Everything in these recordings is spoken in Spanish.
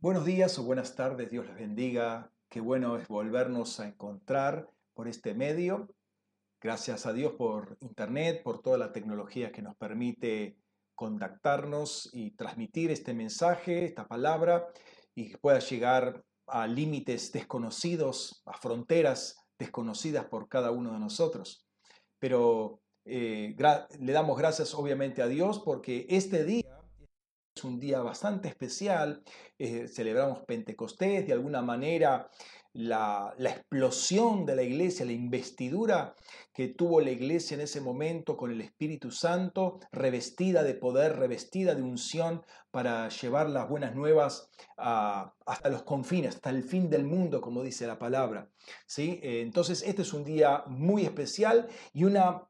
Buenos días o buenas tardes, Dios les bendiga. Qué bueno es volvernos a encontrar por este medio. Gracias a Dios por Internet, por toda la tecnología que nos permite contactarnos y transmitir este mensaje, esta palabra, y que pueda llegar a límites desconocidos, a fronteras desconocidas por cada uno de nosotros. Pero eh, le damos gracias obviamente a Dios porque este día es un día bastante especial, eh, celebramos Pentecostés, de alguna manera la, explosión de la iglesia, la investidura que tuvo la iglesia en ese momento con el Espíritu Santo, revestida de poder, revestida de unción para llevar las buenas nuevas hasta los confines, hasta el fin del mundo, como dice la palabra. ¿sí? Eh, entonces, este es un día muy especial y una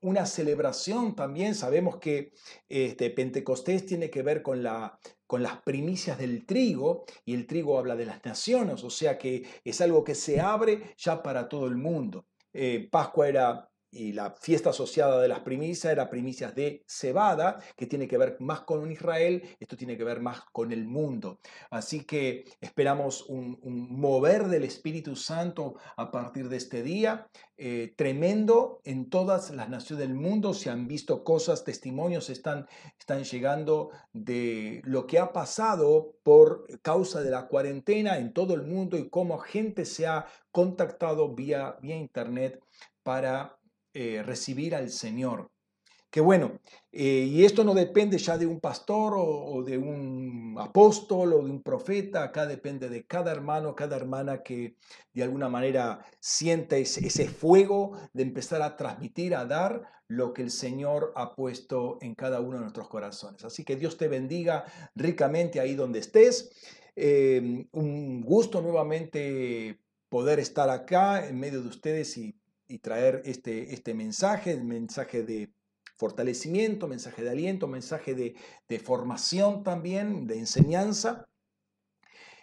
una celebración también. Sabemos que este, Pentecostés tiene que ver con, la, con las primicias del trigo y el trigo habla de las naciones, o sea que es algo que se abre ya para todo el mundo. Eh, Pascua era y la fiesta asociada de las primicias era primicias de cebada, que tiene que ver más con Israel, esto tiene que ver más con el mundo. Así que esperamos un, mover del Espíritu Santo a partir de este día, eh, tremendo en todas las naciones del mundo, se han visto cosas, testimonios están, están llegando de lo que ha pasado por causa de la cuarentena en todo el mundo y cómo gente se ha contactado vía, vía internet para eh, recibir al Señor. Que bueno, eh, y esto no depende ya de un pastor o, de un apóstol o de un profeta, acá depende de cada hermano, cada hermana que de alguna manera siente ese, ese fuego de empezar a transmitir, a dar lo que el Señor ha puesto en cada uno de nuestros corazones. Así que Dios te bendiga ricamente ahí donde estés. Eh, un gusto nuevamente poder estar acá en medio de ustedes y y traer este, este mensaje, mensaje de fortalecimiento, mensaje de aliento, mensaje de, formación también, de enseñanza.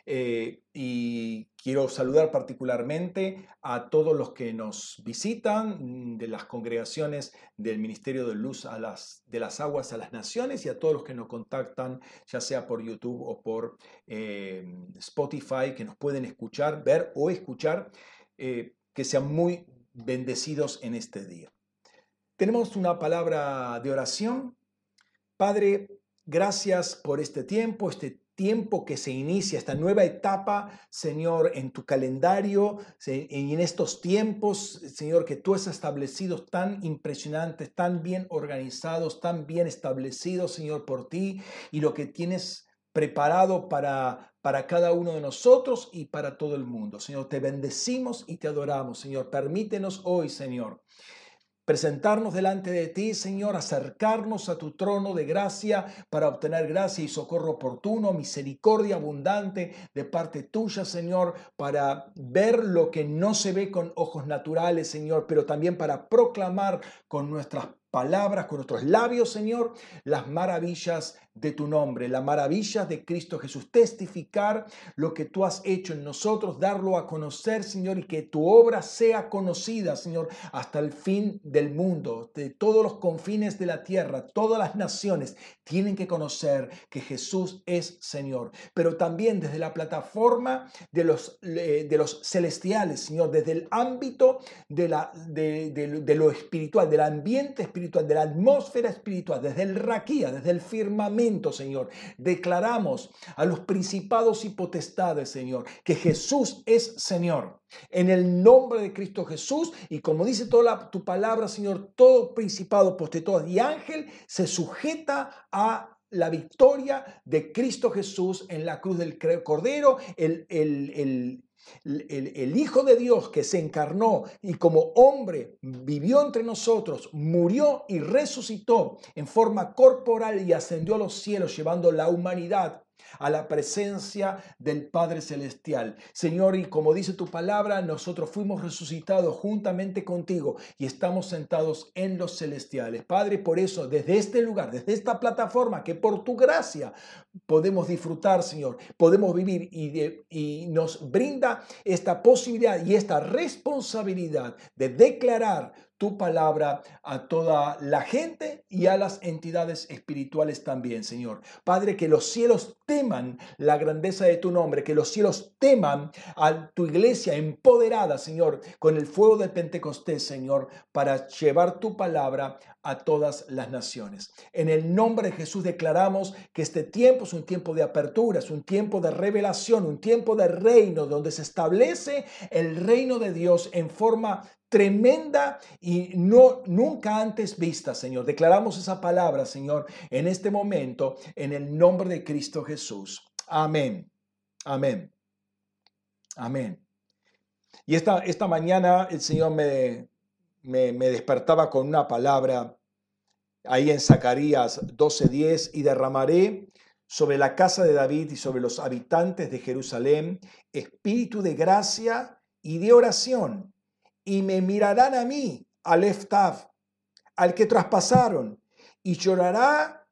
Eh, y quiero saludar particularmente a todos los que nos visitan de las congregaciones del Ministerio de Luz a las, de las Aguas a las Naciones y a todos los que nos contactan, ya sea por YouTube o por eh, Spotify, que nos pueden escuchar, ver o escuchar, eh, que sean muy bendecidos en este día. Tenemos una palabra de oración. Padre, gracias por este tiempo, este tiempo que se inicia, esta nueva etapa, Señor, en tu calendario en estos tiempos, Señor, que tú has establecido tan impresionantes, tan bien organizados, tan bien establecidos, Señor, por ti y lo que tienes preparado para, para cada uno de nosotros y para todo el mundo. Señor, te bendecimos y te adoramos. Señor, permítenos hoy, Señor, presentarnos delante de ti, Señor, acercarnos a tu trono de gracia para obtener gracia y socorro oportuno, misericordia abundante de parte tuya, Señor, para ver lo que no se ve con ojos naturales, Señor, pero también para proclamar con nuestras palabras, con nuestros labios, Señor, las maravillas de tu nombre, las maravillas de Cristo Jesús, testificar lo que tú has hecho en nosotros, darlo a conocer, Señor, y que tu obra sea conocida, Señor, hasta el fin del mundo, de todos los confines de la tierra, todas las naciones tienen que conocer que Jesús es Señor, pero también desde la plataforma de los, de los celestiales, Señor, desde el ámbito de, la, de, de lo espiritual, del ambiente espiritual, de la atmósfera espiritual, desde el raquía, desde el firmamento, Señor. Declaramos a los principados y potestades, Señor, que Jesús es Señor. En el nombre de Cristo Jesús, y como dice toda tu palabra, Señor, todo principado, potestad y ángel se sujeta a la victoria de Cristo Jesús en la cruz del Cordero, el, el, el, el, Hijo de Dios que se encarnó y como hombre vivió entre nosotros, murió y resucitó en forma corporal y ascendió a los cielos llevando la humanidad a la presencia del Padre Celestial. Señor, y como dice tu palabra, nosotros fuimos resucitados juntamente contigo y estamos sentados en los celestiales. Padre, por eso, desde este lugar, desde esta plataforma, que por tu gracia podemos disfrutar, Señor, podemos vivir y, nos brinda esta posibilidad y esta responsabilidad de declarar tu palabra a toda la gente y a las entidades espirituales también, Señor. Padre, que los cielos teman la grandeza de tu nombre, que los cielos teman a tu iglesia empoderada, Señor, con el fuego de Pentecostés, Señor, para llevar tu palabra a todas las naciones. En el nombre de Jesús declaramos que este tiempo es un tiempo de apertura, es un tiempo de revelación, un tiempo de reino, donde se establece el reino de Dios en forma tremenda y no nunca antes vista, Señor. Declaramos esa palabra, Señor, en este momento, en el nombre de Cristo Jesús. Amén. Amén. Amén. Y esta, esta mañana el Señor me, me, me despertaba con una palabra ahí en Zacarías 12:10 y derramaré sobre la casa de David y sobre los habitantes de Jerusalén espíritu de gracia y de oración y me mirarán a mí, al Eftav, al que traspasaron, y llorará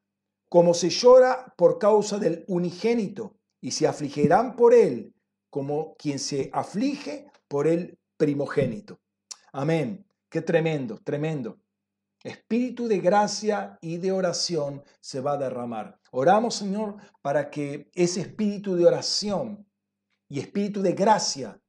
como se llora por causa del unigénito, y se afligirán por él, como quien se aflige por el primogénito. Amén. Qué tremendo, tremendo. Espíritu de gracia y de oración se va a derramar. Oramos, Señor, para que ese espíritu de oración y espíritu de gracia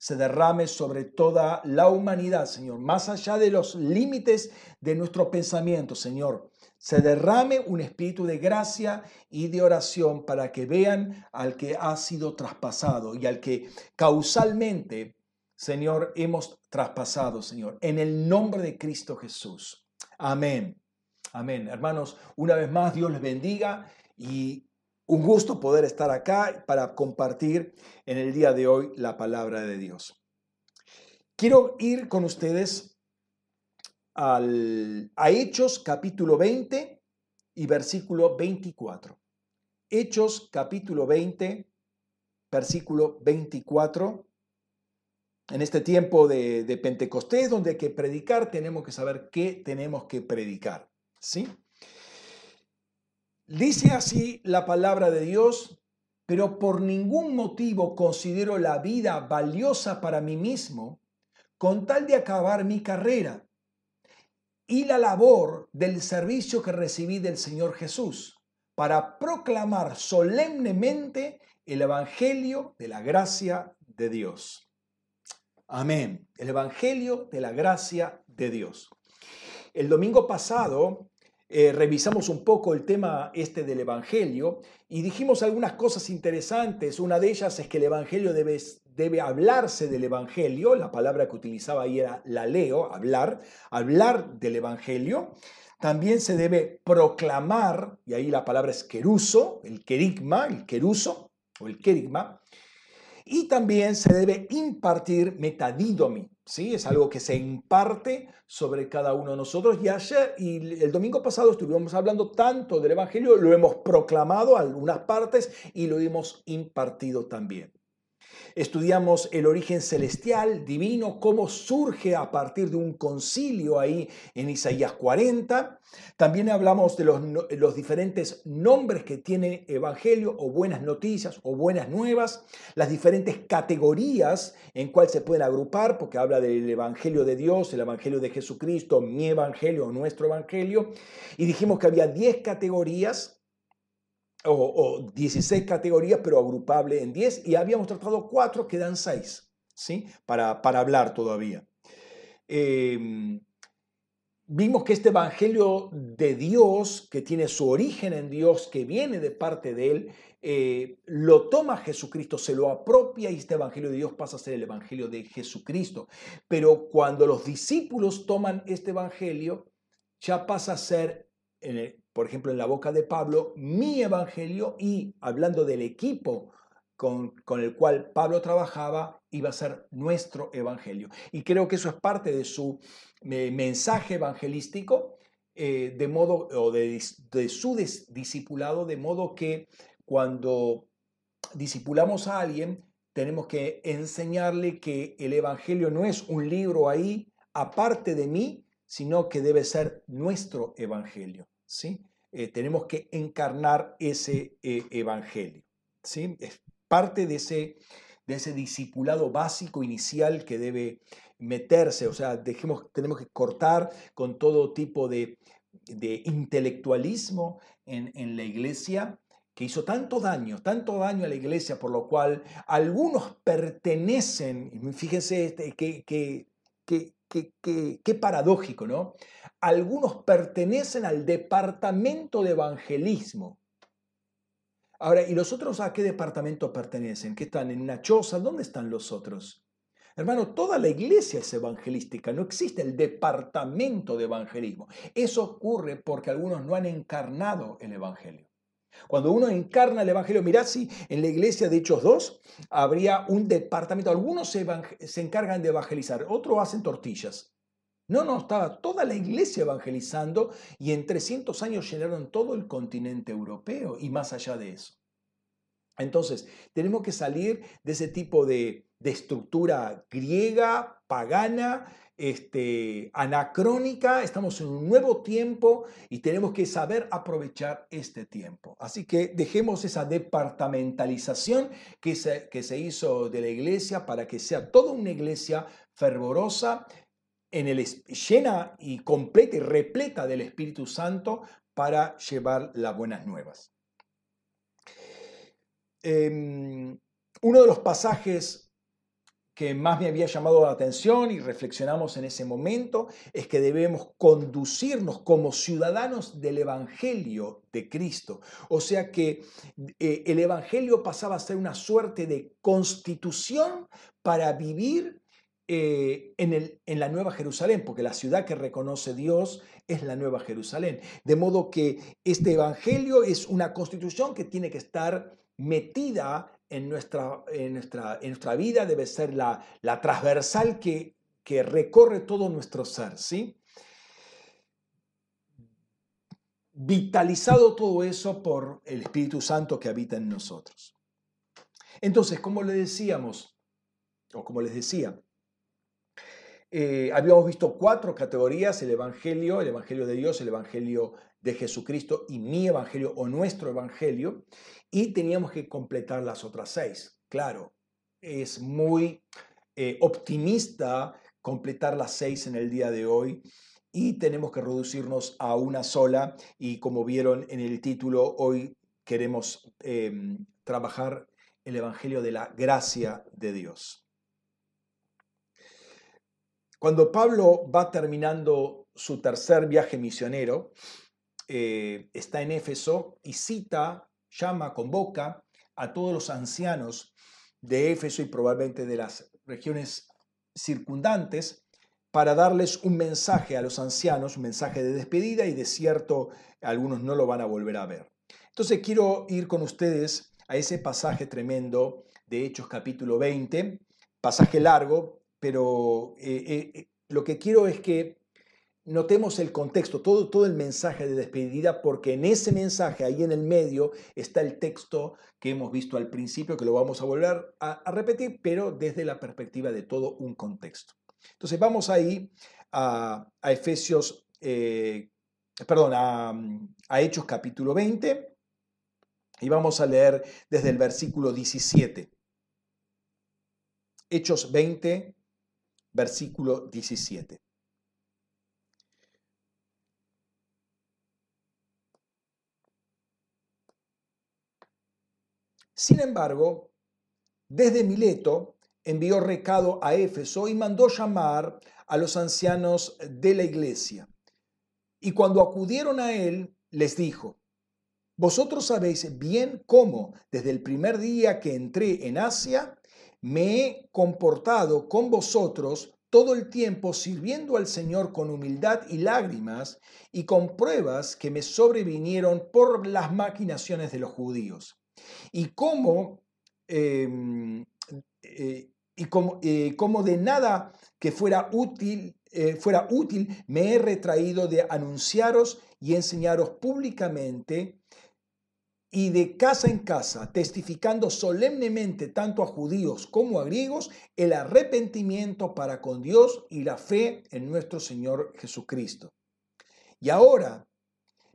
se derrame sobre toda la humanidad, Señor, más allá de los límites de nuestro pensamiento, Señor. Se derrame un espíritu de gracia y de oración para que vean al que ha sido traspasado y al que causalmente, Señor, hemos traspasado, Señor, en el nombre de Cristo Jesús. Amén. Amén. Hermanos, una vez más, Dios les bendiga y un gusto poder estar acá para compartir en el día de hoy la palabra de Dios. Quiero ir con ustedes al, a Hechos capítulo 20 y versículo 24. Hechos capítulo 20, versículo 24. En este tiempo de, de Pentecostés, donde hay que predicar, tenemos que saber qué tenemos que predicar. ¿Sí? Dice así la palabra de Dios, pero por ningún motivo considero la vida valiosa para mí mismo con tal de acabar mi carrera y la labor del servicio que recibí del Señor Jesús para proclamar solemnemente el Evangelio de la gracia de Dios. Amén. El Evangelio de la gracia de Dios. El domingo pasado eh, revisamos un poco el tema este del Evangelio y dijimos algunas cosas interesantes. Una de ellas es que el Evangelio debe, debe hablarse del Evangelio, la palabra que utilizaba ahí era la leo, hablar, hablar del Evangelio. También se debe proclamar, y ahí la palabra es queruso, el querigma, el queruso o el querigma. Y también se debe impartir metadidomi, ¿sí? Es algo que se imparte sobre cada uno de nosotros. Y ayer y el domingo pasado estuvimos hablando tanto del Evangelio, lo hemos proclamado algunas partes y lo hemos impartido también. Estudiamos el origen celestial, divino, cómo surge a partir de un concilio ahí en Isaías 40. También hablamos de los, los diferentes nombres que tiene Evangelio o buenas noticias o buenas nuevas, las diferentes categorías en cuál se pueden agrupar, porque habla del Evangelio de Dios, el Evangelio de Jesucristo, mi Evangelio o nuestro Evangelio. Y dijimos que había 10 categorías o, 16 categorías, pero agrupable en 10, y habíamos tratado 4, quedan 6, ¿sí? Para, para hablar todavía. Em, vimos que este Evangelio de Dios, que tiene su origen en Dios, que viene de parte de Él, eh, lo toma Jesucristo, se lo apropia y este Evangelio de Dios pasa a ser el Evangelio de Jesucristo. Pero cuando los discípulos toman este Evangelio, ya pasa a ser, por ejemplo, en la boca de Pablo, mi evangelio y hablando del equipo con, el cual Pablo trabajaba, iba a ser nuestro evangelio. Y creo que eso es parte de su mensaje evangelístico, eh, de modo, o de, su discipulado, de modo que cuando discipulamos a alguien, tenemos que enseñarle que el evangelio no es un libro ahí aparte de mí, sino que debe ser nuestro evangelio. ¿Sí? Eh, tenemos que encarnar ese eh, evangelio. ¿sí? Es parte de ese, de ese discipulado básico inicial que debe meterse, o sea, dejemos, tenemos que cortar con todo tipo de, intelectualismo en, en la iglesia que hizo tanto daño, tanto daño a la iglesia, por lo cual algunos pertenecen, fíjense este, que, que, paradójico, ¿no? Algunos pertenecen al departamento de evangelismo. Ahora, ¿y los otros a qué departamento pertenecen? ¿Qué están en una choza? ¿Dónde están los otros? Hermano, toda la iglesia es evangelística, no existe el departamento de evangelismo. Eso ocurre porque algunos no han encarnado el evangelio. Cuando uno encarna el Evangelio, mirad si en la iglesia de Hechos 2 habría un departamento, algunos se, encargan de evangelizar, otros hacen tortillas. No, no, estaba toda la iglesia evangelizando y en 300 años llenaron todo el continente europeo y más allá de eso. Entonces, tenemos que salir de ese tipo de, de estructura griega, pagana, este, anacrónica, estamos en un nuevo tiempo y tenemos que saber aprovechar este tiempo. Así que dejemos esa departamentalización que se, que se hizo de la iglesia para que sea toda una iglesia fervorosa, en el, llena y completa y repleta del Espíritu Santo para llevar las buenas nuevas. Em, uno de los pasajes que más me había llamado la atención y reflexionamos en ese momento es que debemos conducirnos como ciudadanos del Evangelio de Cristo. O sea que eh, el Evangelio pasaba a ser una suerte de constitución para vivir eh, en, el, en la Nueva Jerusalén, porque la ciudad que reconoce Dios es la Nueva Jerusalén. De modo que este Evangelio es una constitución que tiene que estar metida en nuestra, en nuestra, en nuestra vida debe ser la, la transversal que, que recorre todo nuestro ser, ¿sí? Vitalizado todo eso por el Espíritu Santo que habita en nosotros. Entonces, como le decíamos, o como les decía, eh, habíamos visto cuatro categorías, el Evangelio, el Evangelio de Dios, el Evangelio de Jesucristo y mi Evangelio o nuestro Evangelio y teníamos que completar las otras seis. Claro, es muy eh, optimista completar las seis en el día de hoy y tenemos que reducirnos a una sola y como vieron en el título, hoy queremos em, trabajar el Evangelio de la gracia de Dios. Cuando Pablo va terminando su tercer viaje misionero, eh, está en Éfeso y cita llama, convoca a todos los ancianos de Éfeso y probablemente de las regiones circundantes para darles un mensaje a los ancianos, un mensaje de despedida y de cierto algunos no lo van a volver a ver. Entonces quiero ir con ustedes a ese pasaje tremendo de Hechos capítulo 20, pasaje largo, pero eh, eh, lo que quiero es que notemos el contexto, todo, todo el mensaje de despedida, porque en ese mensaje, ahí en el medio, está el texto que hemos visto al principio, que lo vamos a volver a, repetir, pero desde la perspectiva de todo un contexto. Entonces vamos ahí a, Efesios, eh, perdón, a, a Hechos capítulo 20, y vamos a leer desde el versículo 17. Hechos 20, versículo 17. Sin embargo, desde Mileto envió recado a Éfeso y mandó llamar a los ancianos de la iglesia. Y cuando acudieron a él, les dijo, vosotros sabéis bien cómo desde el primer día que entré en Asia, me he comportado con vosotros todo el tiempo sirviendo al Señor con humildad y lágrimas y con pruebas que me sobrevinieron por las maquinaciones de los judíos y cómo, em, eh, y eh, de nada que fuera útil, eh, fuera útil me he retraído de anunciaros y enseñaros públicamente y de casa en casa, testificando solemnemente tanto a judíos como a griegos el arrepentimiento para con Dios y la fe en nuestro Señor Jesucristo. Y ahora,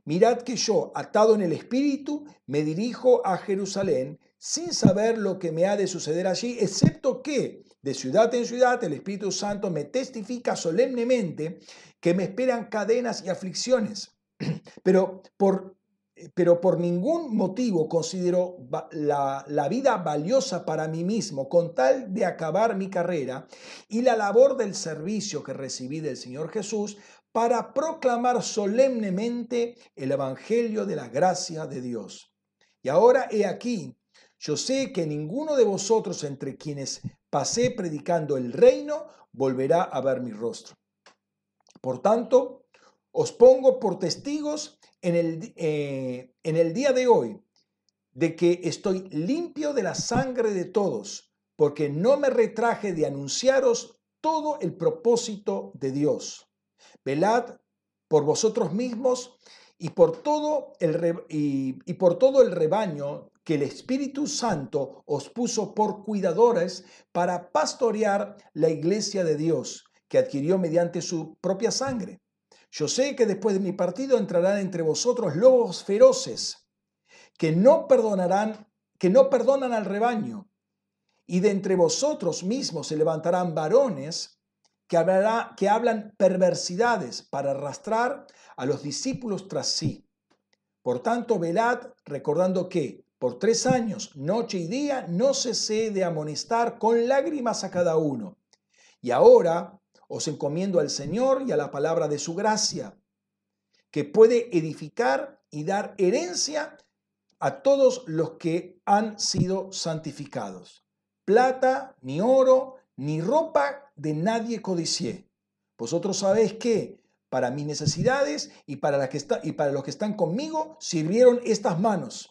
Mirad que yo, atado en el Espíritu, me dirijo a Jerusalén, sin saber lo que me ha de suceder allí, excepto que de ciudad en ciudad el Espíritu Santo me testifica solemnemente que me esperan cadenas y aflicciones. Pero por, pero por ningún motivo considero la, la vida valiosa para mí mismo con tal de acabar mi carrera y la labor del servicio que recibí del Señor Jesús para proclamar solemnemente el Evangelio de la gracia de Dios. Y ahora he aquí, yo sé que ninguno de vosotros entre quienes pasé predicando el reino volverá a ver mi rostro. Por tanto, os pongo por testigos en el, eh, en el día de hoy de que estoy limpio de la sangre de todos, porque no me retraje de anunciaros todo el propósito de Dios Velad por vosotros mismos y por todo el, y, por todo el rebaño que el Espíritu Santo os puso por cuidadores para pastorear la iglesia de Dios, que adquirió mediante su propia sangre. Yo sé que después de mi partido entrarán entre vosotros lobos feroces, que no perdonarán, que no perdonan al rebaño, y de entre vosotros mismos se levantarán varones que, hablará, que hablan perversidades para arrastrar a los discípulos tras sí. Por tanto, velad recordando que por tres años, noche y día, no cesé de amonestar con lágrimas a cada uno. Y ahora os encomiendo al Señor y a la palabra de su gracia, que puede edificar y dar herencia a todos los que han sido santificados. Plata, ni oro, ni ropa de nadie codicié. Vosotros sabéis que para mis necesidades y para, la que está, y para los que están conmigo sirvieron estas manos.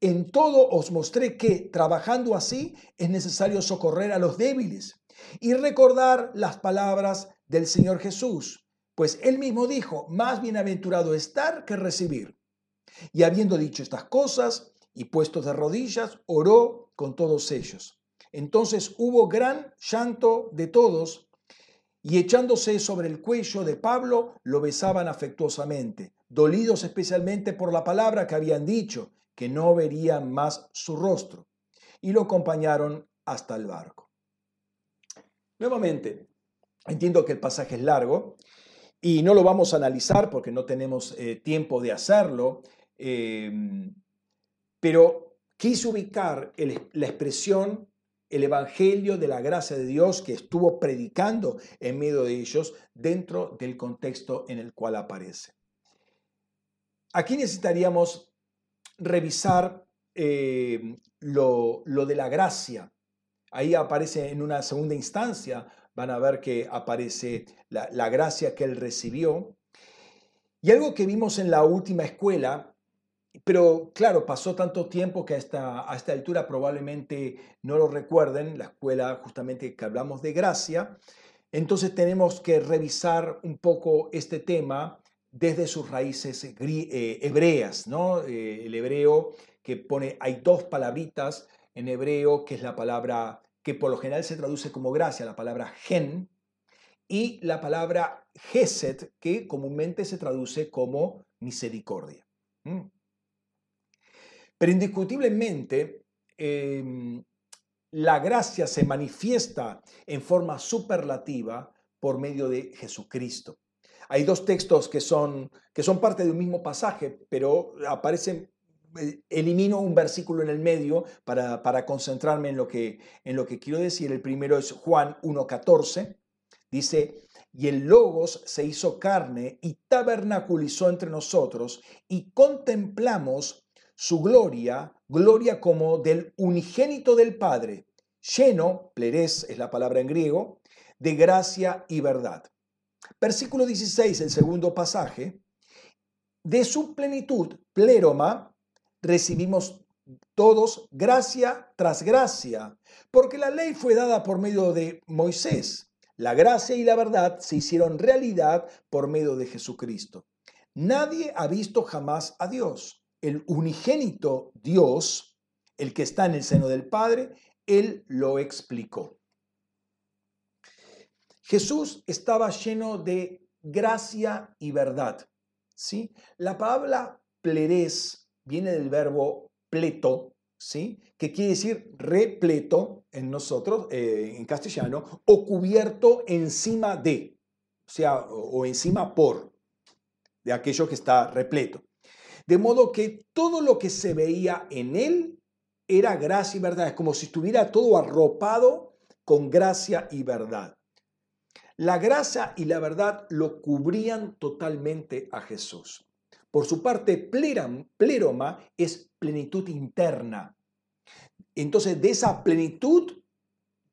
En todo os mostré que, trabajando así, es necesario socorrer a los débiles y recordar las palabras del Señor Jesús, pues él mismo dijo, más bienaventurado estar que recibir. Y habiendo dicho estas cosas y puestos de rodillas, oró con todos ellos. Entonces hubo gran llanto de todos y echándose sobre el cuello de Pablo lo besaban afectuosamente, dolidos especialmente por la palabra que habían dicho, que no verían más su rostro, y lo acompañaron hasta el barco. Nuevamente, entiendo que el pasaje es largo y no lo vamos a analizar porque no tenemos eh, tiempo de hacerlo, eh, pero quise ubicar la expresión el Evangelio de la gracia de Dios que estuvo predicando en medio de ellos dentro del contexto en el cual aparece. Aquí necesitaríamos revisar eh, lo, de la gracia. Ahí aparece en una segunda instancia, van a ver que aparece la, la gracia que él recibió. Y algo que vimos en la última escuela pero claro, pasó tanto tiempo que a esta, a esta altura probablemente no lo recuerden, la escuela justamente que hablamos de gracia. Entonces tenemos que revisar un poco este tema desde sus raíces eh, hebreas. Eh, el hebreo que pone, hay dos palabritas en hebreo, que es la palabra que por lo general se traduce como gracia, la palabra gen, y la palabra geset, que comúnmente se traduce como misericordia. Pero indiscutiblemente, em, la gracia se manifiesta en forma superlativa por medio de Jesucristo. Hay dos textos que son, que son parte de un mismo pasaje, pero aparecen, eh, elimino un versículo en el medio para, para concentrarme en lo, que, en lo que quiero decir. El primero es Juan 1.14. Dice, y el Logos se hizo carne y tabernaculizó entre nosotros y contemplamos su gloria, gloria como del unigénito del Padre, lleno, pleres es la palabra en griego, de gracia y verdad. Versículo 16, el segundo pasaje, de su plenitud, pleroma, recibimos todos gracia tras gracia, porque la ley fue dada por medio de Moisés. La gracia y la verdad se hicieron realidad por medio de Jesucristo. Nadie ha visto jamás a Dios el unigénito Dios, el que está en el seno del Padre, Él lo explicó. Jesús estaba lleno de gracia y verdad. ¿sí? La palabra pleres viene del verbo pleto, ¿sí? Que quiere decir repleto en nosotros, eh, en castellano, o cubierto encima de, o sea, o encima por, de aquello que está repleto. De modo que todo lo que se veía en él era gracia y verdad. Es como si estuviera todo arropado con gracia y verdad. La gracia y la verdad lo cubrían totalmente a Jesús. Por su parte, pleroma es plenitud interna. Entonces, de esa plenitud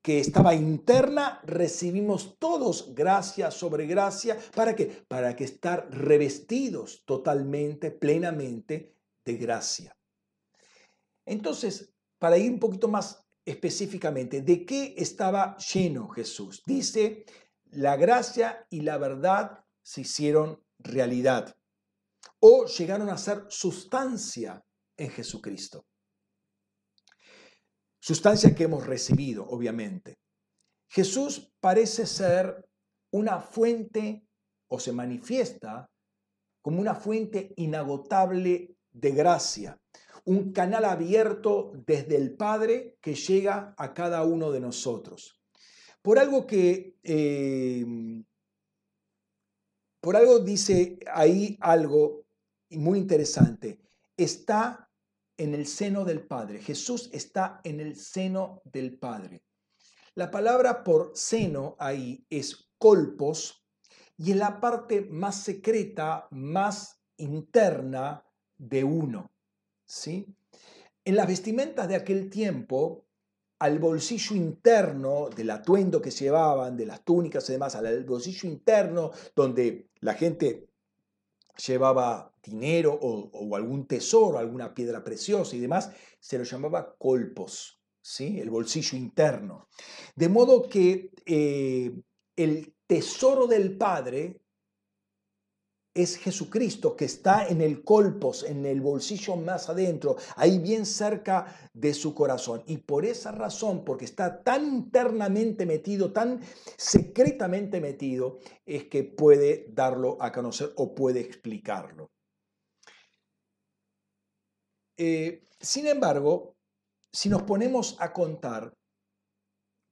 que estaba interna, recibimos todos gracia sobre gracia. ¿Para qué? Para que estar revestidos totalmente, plenamente de gracia. Entonces, para ir un poquito más específicamente, ¿de qué estaba lleno Jesús? Dice, la gracia y la verdad se hicieron realidad o llegaron a ser sustancia en Jesucristo. Sustancia que hemos recibido, obviamente. Jesús parece ser una fuente o se manifiesta como una fuente inagotable de gracia, un canal abierto desde el Padre que llega a cada uno de nosotros. Por algo que, eh, por algo dice ahí algo muy interesante, está en el seno del Padre. Jesús está en el seno del Padre. La palabra por seno ahí es colpos y en la parte más secreta, más interna de uno. ¿sí? En las vestimentas de aquel tiempo, al bolsillo interno del atuendo que llevaban, de las túnicas y demás, al bolsillo interno donde la gente llevaba dinero o, algún tesoro, alguna piedra preciosa y demás, se lo llamaba colpos, ¿sí? el bolsillo interno. De modo que eh, el tesoro del Padre es Jesucristo que está en el colpos, en el bolsillo más adentro, ahí bien cerca de su corazón. Y por esa razón, porque está tan internamente metido, tan secretamente metido, es que puede darlo a conocer o puede explicarlo. Eh, sin embargo, si nos ponemos a contar,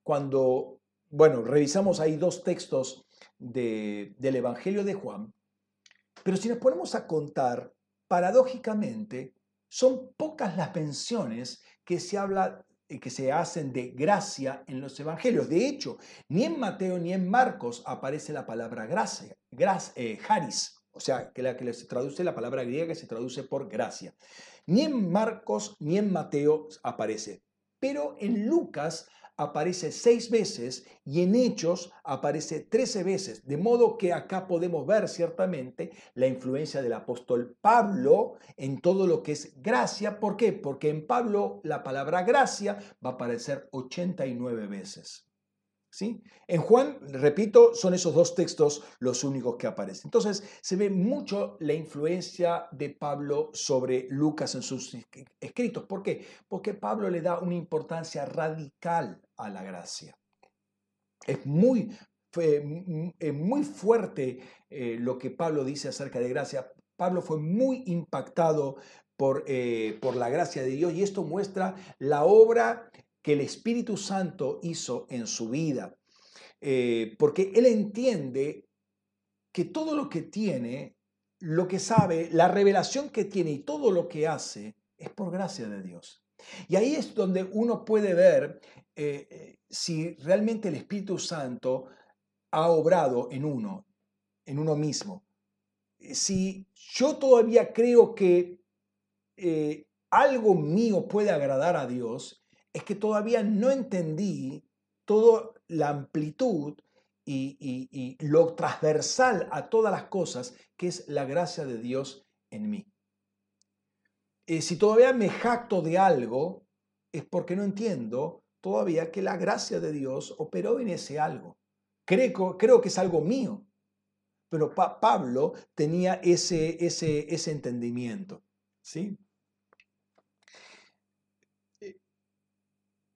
cuando, bueno, revisamos ahí dos textos del Evangelio de Juan, pero si nos ponemos a contar, paradójicamente, son pocas las menciones que se habla eh, que se hacen de gracia en los evangelios. De hecho, ni en Mateo ni en Marcos aparece la palabra gracia, eh, haris, o sea, que la que se traduce la palabra griega que se traduce por gracia. Ni en Marcos ni en Mateo aparece. Pero en Lucas aparece seis veces y en Hechos aparece trece veces, de modo que acá podemos ver ciertamente la influencia del apóstol Pablo en todo lo que es gracia. ¿Por qué? Porque en Pablo la palabra gracia va a aparecer 89 veces. ¿Sí? En Juan, repito, son esos dos textos los únicos que aparecen. Entonces, se ve mucho la influencia de Pablo sobre Lucas en sus escritos. ¿Por qué? Porque Pablo le da una importancia radical a la gracia. Es muy, muy fuerte eh, lo que Pablo dice acerca de gracia. Pablo fue muy impactado por, eh, por la gracia de Dios y esto muestra la obra que el Espíritu Santo hizo en su vida. Eh, porque él entiende que todo lo que tiene, lo que sabe, la revelación que tiene y todo lo que hace es por gracia de Dios. Y ahí es donde uno puede ver eh, eh, si realmente el Espíritu Santo ha obrado en uno, en uno mismo. Si yo todavía creo que algo mío puede agradar a Dios, es que todavía no entendí toda la amplitud y, lo transversal a todas las cosas que es la gracia de Dios en mí. Eh, si todavía me jacto de algo, es porque no entiendo todavía que la gracia de Dios operó en ese algo. Creo, creo que es algo mío. Pero Pablo tenía ese, ese, ese entendimiento. ¿sí?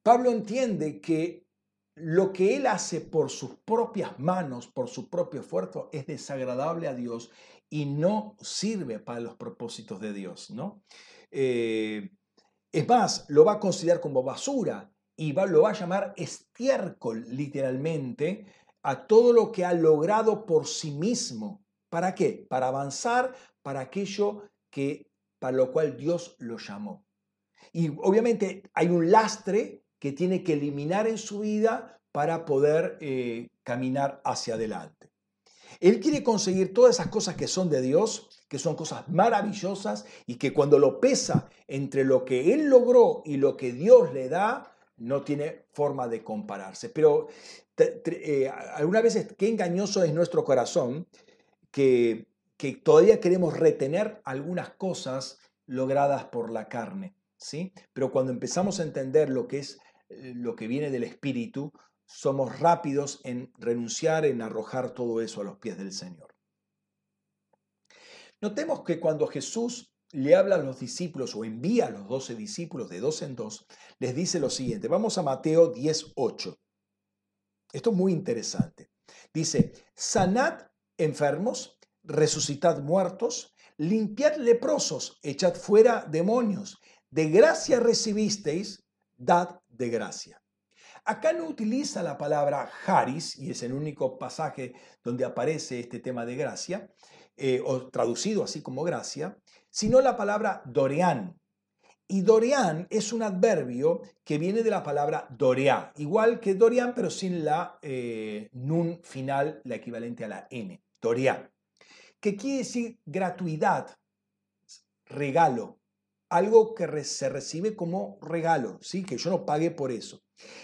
Pablo entiende que lo que él hace por sus propias manos, por su propio esfuerzo, es desagradable a Dios y no sirve para los propósitos de Dios, ¿no? Eh, Es más, lo va a considerar como basura y lo va a llamar estiércol literalmente a todo lo que ha logrado por sí mismo. ¿Para qué? Para avanzar para aquello que para lo cual Dios lo llamó. Y obviamente hay un lastre que tiene que eliminar en su vida para poder eh, caminar hacia adelante. Él quiere conseguir todas esas cosas que son de Dios, que son cosas maravillosas y que cuando lo pesa entre lo que Él logró y lo que Dios le da, no tiene forma de compararse. Pero eh, algunas veces qué engañoso es nuestro corazón que, que todavía queremos retener algunas cosas logradas por la carne, ¿sí? Pero cuando empezamos a entender lo que es eh, lo que viene del Espíritu, somos rápidos en renunciar, en arrojar todo eso a los pies del Señor. Notemos que cuando Jesús le habla a los discípulos o envía a los doce discípulos de dos en dos, les dice lo siguiente. Vamos a Mateo 10, Esto es muy interesante. Dice, sanad enfermos, resucitad muertos, limpiad leprosos, echad fuera demonios. De gracia recibisteis, dad de gracia. Acá no utiliza la palabra haris, y es el único pasaje donde aparece este tema de gracia, eh, o traducido así como gracia, sino la palabra doreán. Y doreán es un adverbio que viene de la palabra doreá, igual que doreán, pero sin la eh, nun final, la equivalente a la n, doreá, que quiere decir gratuidad, regalo, algo que se recibe como regalo, ¿sí? que yo no pagué por eso.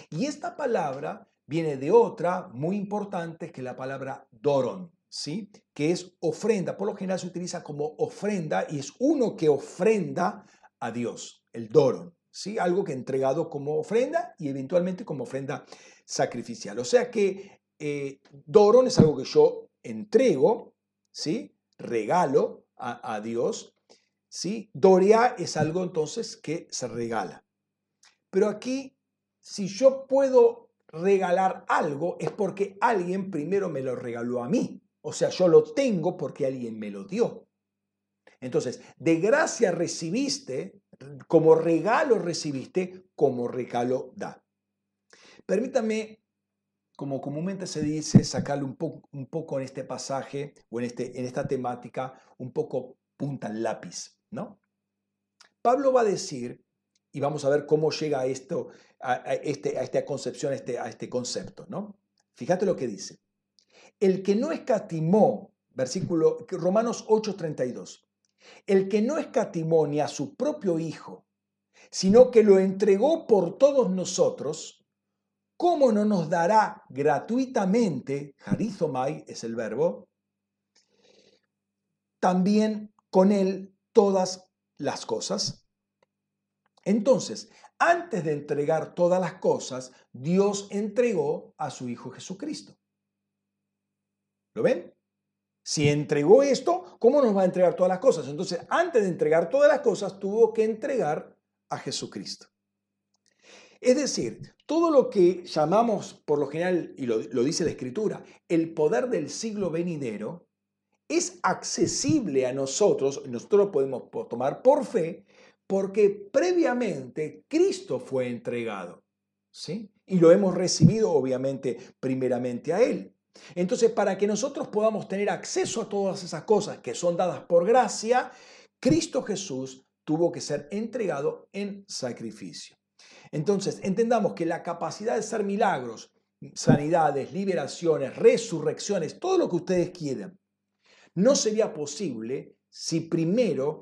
Y esta palabra viene de otra muy importante que la palabra doron, ¿sí? que es ofrenda. Por lo general se utiliza como ofrenda y es uno que ofrenda a Dios, el doron. ¿sí? Algo que entregado como ofrenda y eventualmente como ofrenda sacrificial. O sea que eh, es algo que yo entrego, ¿sí? regalo a, a Dios ¿sí? Doria es algo entonces que se regala. Pero aquí, si yo puedo regalar algo, es porque alguien primero me lo regaló a mí. O sea, yo lo tengo porque alguien me lo dio. Entonces, de gracia recibiste, como regalo recibiste, como regalo da. Permítame, como comúnmente se dice, sacarle un, un poco en este pasaje o en, este, en esta temática, un poco punta al lápiz. ¿no? Pablo va a decir, y vamos a ver cómo llega a, esto, a, este, a esta concepción, a este, a este concepto, ¿no? Fíjate lo que dice. El que no escatimó, versículo Romanos 8:32, el que no escatimó ni a su propio Hijo, sino que lo entregó por todos nosotros, ¿cómo no nos dará gratuitamente, jarizomai es el verbo, también con él todas las cosas? Entonces, antes de entregar todas las cosas, Dios entregó a su Hijo Jesucristo. ¿Lo ven? Si entregó esto, ¿cómo nos va a entregar todas las cosas? Entonces, antes de entregar todas las cosas, tuvo que entregar a Jesucristo. Es decir, todo lo que llamamos por lo general, y lo, lo dice la Escritura, el poder del siglo venidero, es accesible a nosotros, nosotros lo podemos tomar por fe, porque previamente Cristo fue entregado. ¿sí? Y lo hemos recibido obviamente primeramente a Él. Entonces, para que nosotros podamos tener acceso a todas esas cosas que son dadas por gracia, Cristo Jesús tuvo que ser entregado en sacrificio. Entonces, entendamos que la capacidad de hacer milagros, sanidades, liberaciones, resurrecciones, todo lo que ustedes quieran, no sería posible si primero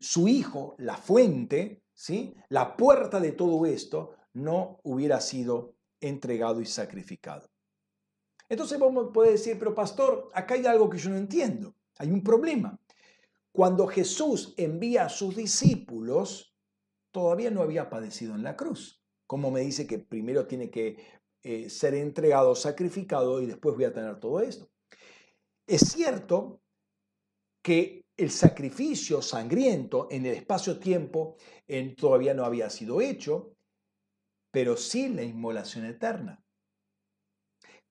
su hijo, la fuente, ¿sí? la puerta de todo esto, no hubiera sido entregado y sacrificado. Entonces a poder decir, pero pastor, acá hay algo que yo no entiendo, hay un problema. Cuando Jesús envía a sus discípulos, todavía no había padecido en la cruz. Como me dice que primero tiene que eh, ser entregado, sacrificado y después voy a tener todo esto. Es cierto que el sacrificio sangriento en el espacio-tiempo todavía no había sido hecho, pero sí la inmolación eterna.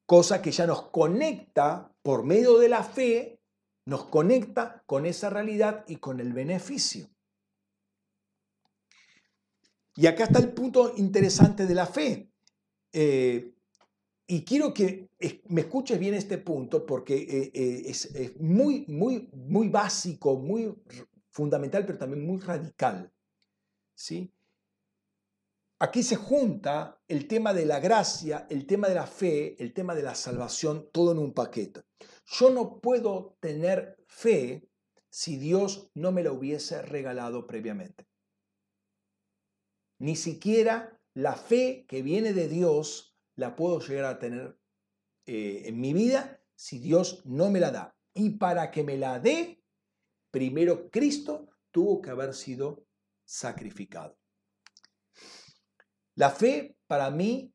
Cosa que ya nos conecta por medio de la fe, nos conecta con esa realidad y con el beneficio. Y acá está el punto interesante de la fe. Eh, y quiero que me escuches bien este punto porque eh, eh, es, muy, muy, muy básico, muy fundamental, pero también muy radical. ¿sí? Aquí se junta el tema de la gracia, el tema de la fe, el tema de la salvación, todo en un paquete. Yo no puedo tener fe si Dios no me la hubiese regalado previamente. Ni siquiera la fe que viene de Dios la puedo llegar a tener eh, en mi vida si Dios no me la da. Y para que me la dé, primero Cristo tuvo que haber sido sacrificado. La fe para mí,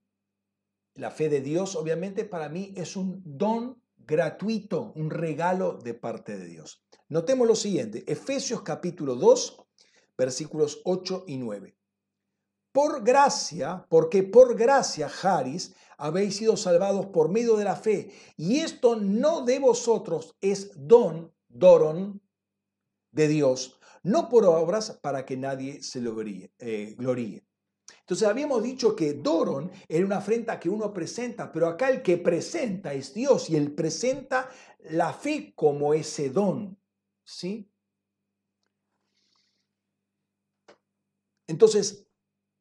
la fe de Dios obviamente para mí es un don gratuito, un regalo de parte de Dios. Notemos lo siguiente, Efesios capítulo 2, versículos 8 y 9. Por gracia, porque por gracia, Haris, habéis sido salvados por medio de la fe, y esto no de vosotros es don, doron, de Dios, no por obras para que nadie se lo eh, gloríe. Entonces habíamos dicho que Doron era una afrenta que uno presenta, pero acá el que presenta es Dios y él presenta la fe como ese don. ¿Sí? Entonces,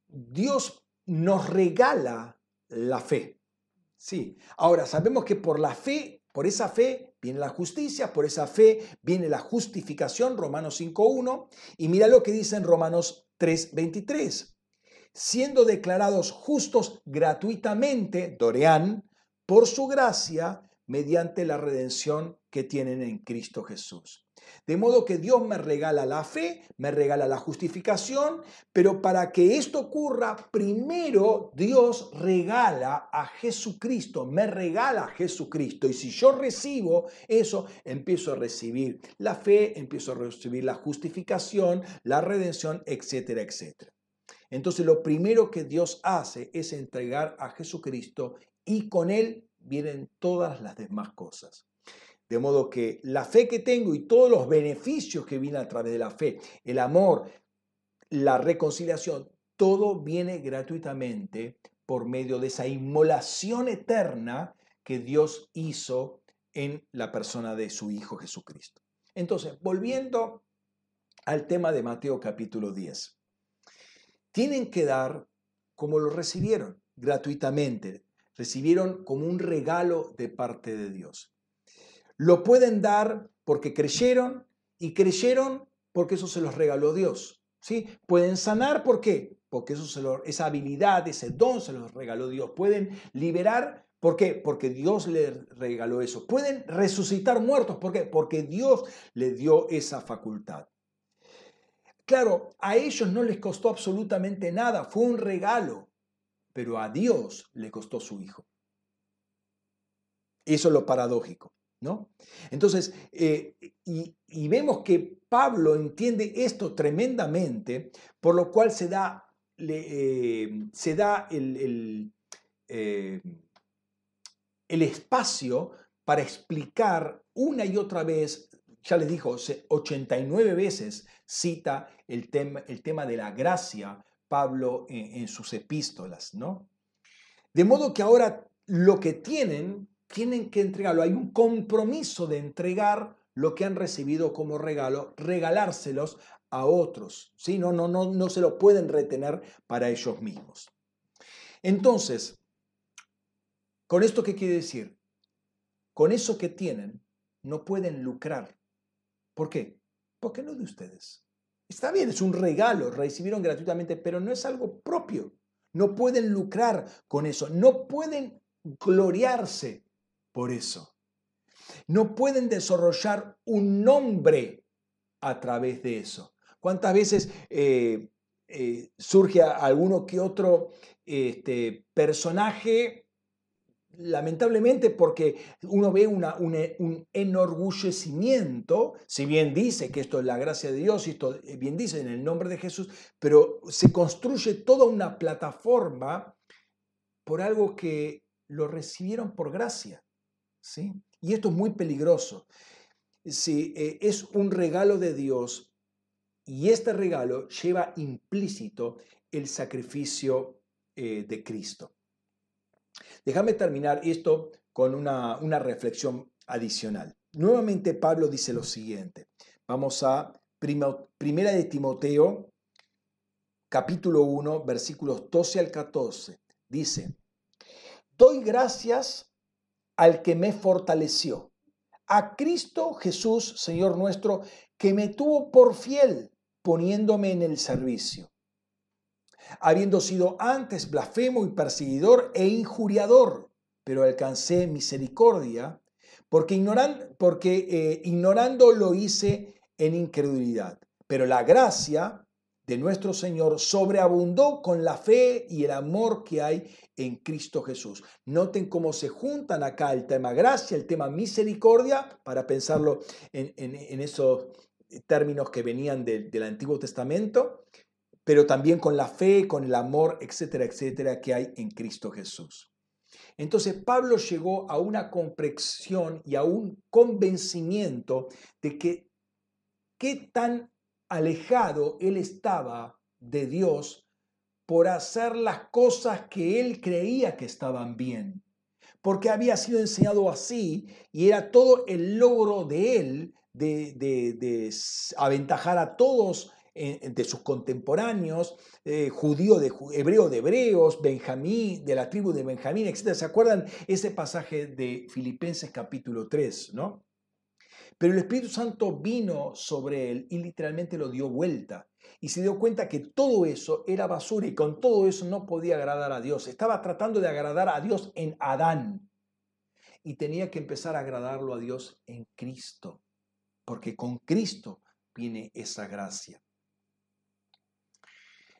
Dios nos regala la fe. Sí. Ahora, sabemos que por la fe, por esa fe viene la justicia, por esa fe viene la justificación, Romanos 5.1, y mira lo que dice en Romanos 3.23 siendo declarados justos gratuitamente, Doreán, por su gracia, mediante la redención que tienen en Cristo Jesús. De modo que Dios me regala la fe, me regala la justificación, pero para que esto ocurra, primero Dios regala a Jesucristo, me regala a Jesucristo. Y si yo recibo eso, empiezo a recibir la fe, empiezo a recibir la justificación, la redención, etcétera, etcétera. Entonces lo primero que Dios hace es entregar a Jesucristo y con Él vienen todas las demás cosas. De modo que la fe que tengo y todos los beneficios que vienen a través de la fe, el amor, la reconciliación, todo viene gratuitamente por medio de esa inmolación eterna que Dios hizo en la persona de su Hijo Jesucristo. Entonces, volviendo al tema de Mateo capítulo 10 tienen que dar como lo recibieron, gratuitamente. Recibieron como un regalo de parte de Dios. Lo pueden dar porque creyeron y creyeron porque eso se los regaló Dios. ¿sí? Pueden sanar, ¿por qué? Porque eso se esa habilidad, ese don se los regaló Dios. Pueden liberar, ¿por qué? Porque Dios les regaló eso. Pueden resucitar muertos, ¿por qué? Porque Dios les dio esa facultad. Claro, a ellos no les costó absolutamente nada, fue un regalo, pero a Dios le costó su hijo. Eso es lo paradójico, ¿no? Entonces, eh, y, vemos que Pablo entiende esto tremendamente, por lo cual se da, eh, se da el, eh, el espacio para explicar una y otra vez ya les dijo, 89 veces cita el tema, el tema de la gracia Pablo en, sus epístolas, ¿no? De modo que ahora lo que tienen, tienen que entregarlo. Hay un compromiso de entregar lo que han recibido como regalo, regalárselos a otros, ¿sí? No, no, no, no se lo pueden retener para ellos mismos. Entonces, ¿con esto qué quiere decir? Con eso que tienen, no pueden lucrar ¿Por qué? Porque no de ustedes. Está bien, es un regalo, recibieron gratuitamente, pero no es algo propio. No pueden lucrar con eso, no pueden gloriarse por eso. No pueden desarrollar un nombre a través de eso. ¿Cuántas veces eh, eh, surge alguno que otro este, personaje lamentablemente porque uno ve un enorgullecimiento, si bien dice que esto es la gracia de Dios y esto eh, bien dice en el nombre de Jesús, pero se construye toda una plataforma por algo que lo recibieron por gracia. ¿sí? Y esto es muy peligroso. Si eh, es un regalo de Dios y este regalo lleva implícito el sacrificio eh, de Cristo. Déjame terminar esto con una, reflexión adicional. Nuevamente Pablo dice lo siguiente. Vamos a Primera de Timoteo, capítulo 1, versículos 12 al 14. Dice, doy gracias al que me fortaleció, a Cristo Jesús, Señor nuestro, que me tuvo por fiel, poniéndome en el servicio. Habiendo sido antes blasfemo y perseguidor e injuriador, pero alcancé misericordia, porque, porque eh, ignorando lo hice en incredulidad. Pero la gracia de nuestro Señor sobreabundó con la fe y el amor que hay en Cristo Jesús. Noten cómo se juntan acá el tema gracia, el tema misericordia, para pensarlo en, esos términos que venían del Antiguo Testamento, pero también con la fe, con el amor, etcétera, etcétera, que hay en Cristo Jesús. Entonces Pablo llegó a una comprensión y a un convencimiento de que qué tan alejado él estaba de Dios por hacer las cosas que él creía que estaban bien, porque había sido enseñado así y era todo el logro de él de, de, aventajar a todos de sus contemporáneos, eh, judío de hebreo de hebreos, Benjamín, de la tribu de Benjamín, etc. ¿Se acuerdan ese pasaje de Filipenses capítulo 3, no? Pero el Espíritu Santo vino sobre él y literalmente lo dio vuelta. Y se dio cuenta que todo eso era basura y con todo eso no podía agradar a Dios. Estaba tratando de agradar a Dios en Adán. Y tenía que empezar a agradarlo a Dios en Cristo. Porque con Cristo viene esa gracia.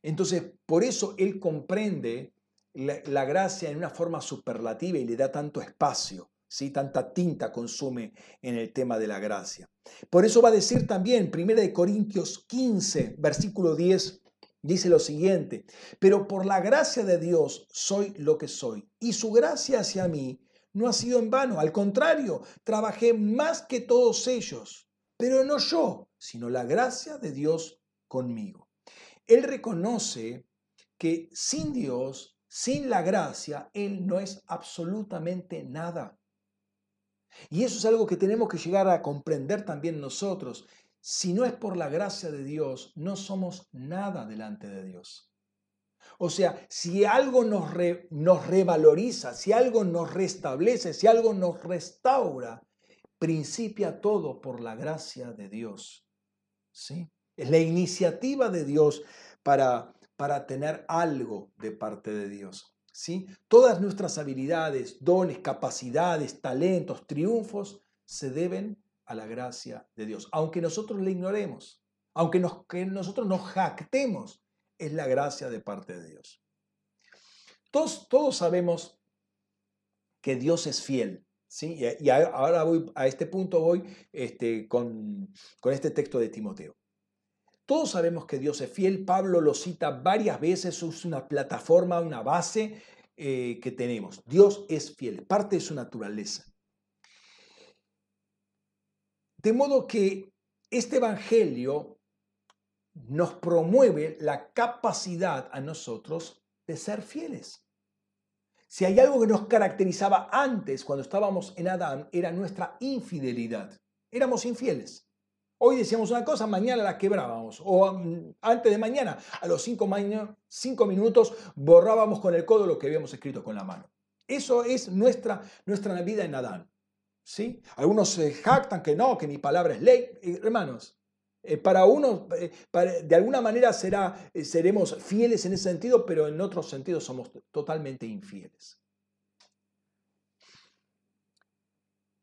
Entonces, por eso él comprende la, gracia en una forma superlativa y le da tanto espacio. ¿sí? Tanta tinta consume en el tema de la gracia. Por eso va a decir también, 1 Corintios 15, versículo 10, dice lo siguiente, pero por la gracia de Dios soy lo que soy, y su gracia hacia mí no ha sido en vano, al contrario, trabajé más que todos ellos, pero no yo, sino la gracia de Dios conmigo. Él reconoce que sin Dios, sin la gracia, Él no es absolutamente nada. Y eso es algo que tenemos que llegar a comprender también nosotros. Si no es por la gracia de Dios, no somos nada delante de Dios. O sea, si algo nos, nos revaloriza, si algo nos restablece, si algo nos restaura, principia todo por la gracia de Dios. ¿Sí? Es la iniciativa de Dios para, para tener algo de parte de Dios. Todas nuestras habilidades, dones, capacidades, talentos, triunfos se deben a la gracia de Dios. Aunque nosotros le ignoremos, aunque nosotros nos jactemos, es la gracia de parte de Dios. Todos, todos sabemos que Dios es fiel. ¿sí? Y, ahora voy, a este punto voy este, con, con este texto de Timoteo. Todos sabemos que Dios es fiel, Pablo lo cita varias veces, es una plataforma, una base eh, que tenemos. Dios es fiel, parte de su naturaleza. De modo que este Evangelio nos promueve la capacidad a nosotros de ser fieles. Si hay algo que nos caracterizaba antes, cuando estábamos en Adán, era nuestra infidelidad. Éramos infieles. Hoy decíamos una cosa, mañana la quebrábamos. O mm, antes de mañana, a los cinco, cinco, minutos, borrábamos con el codo lo que habíamos escrito con la mano. Eso es nuestra, nuestra vida en Adán. ¿sí? Algunos se jactan que no, que mi palabra es ley. Eh, hermanos, eh, para unos, eh, de alguna manera será, seremos fieles en ese sentido, pero en otros sentidos somos totalmente infieles.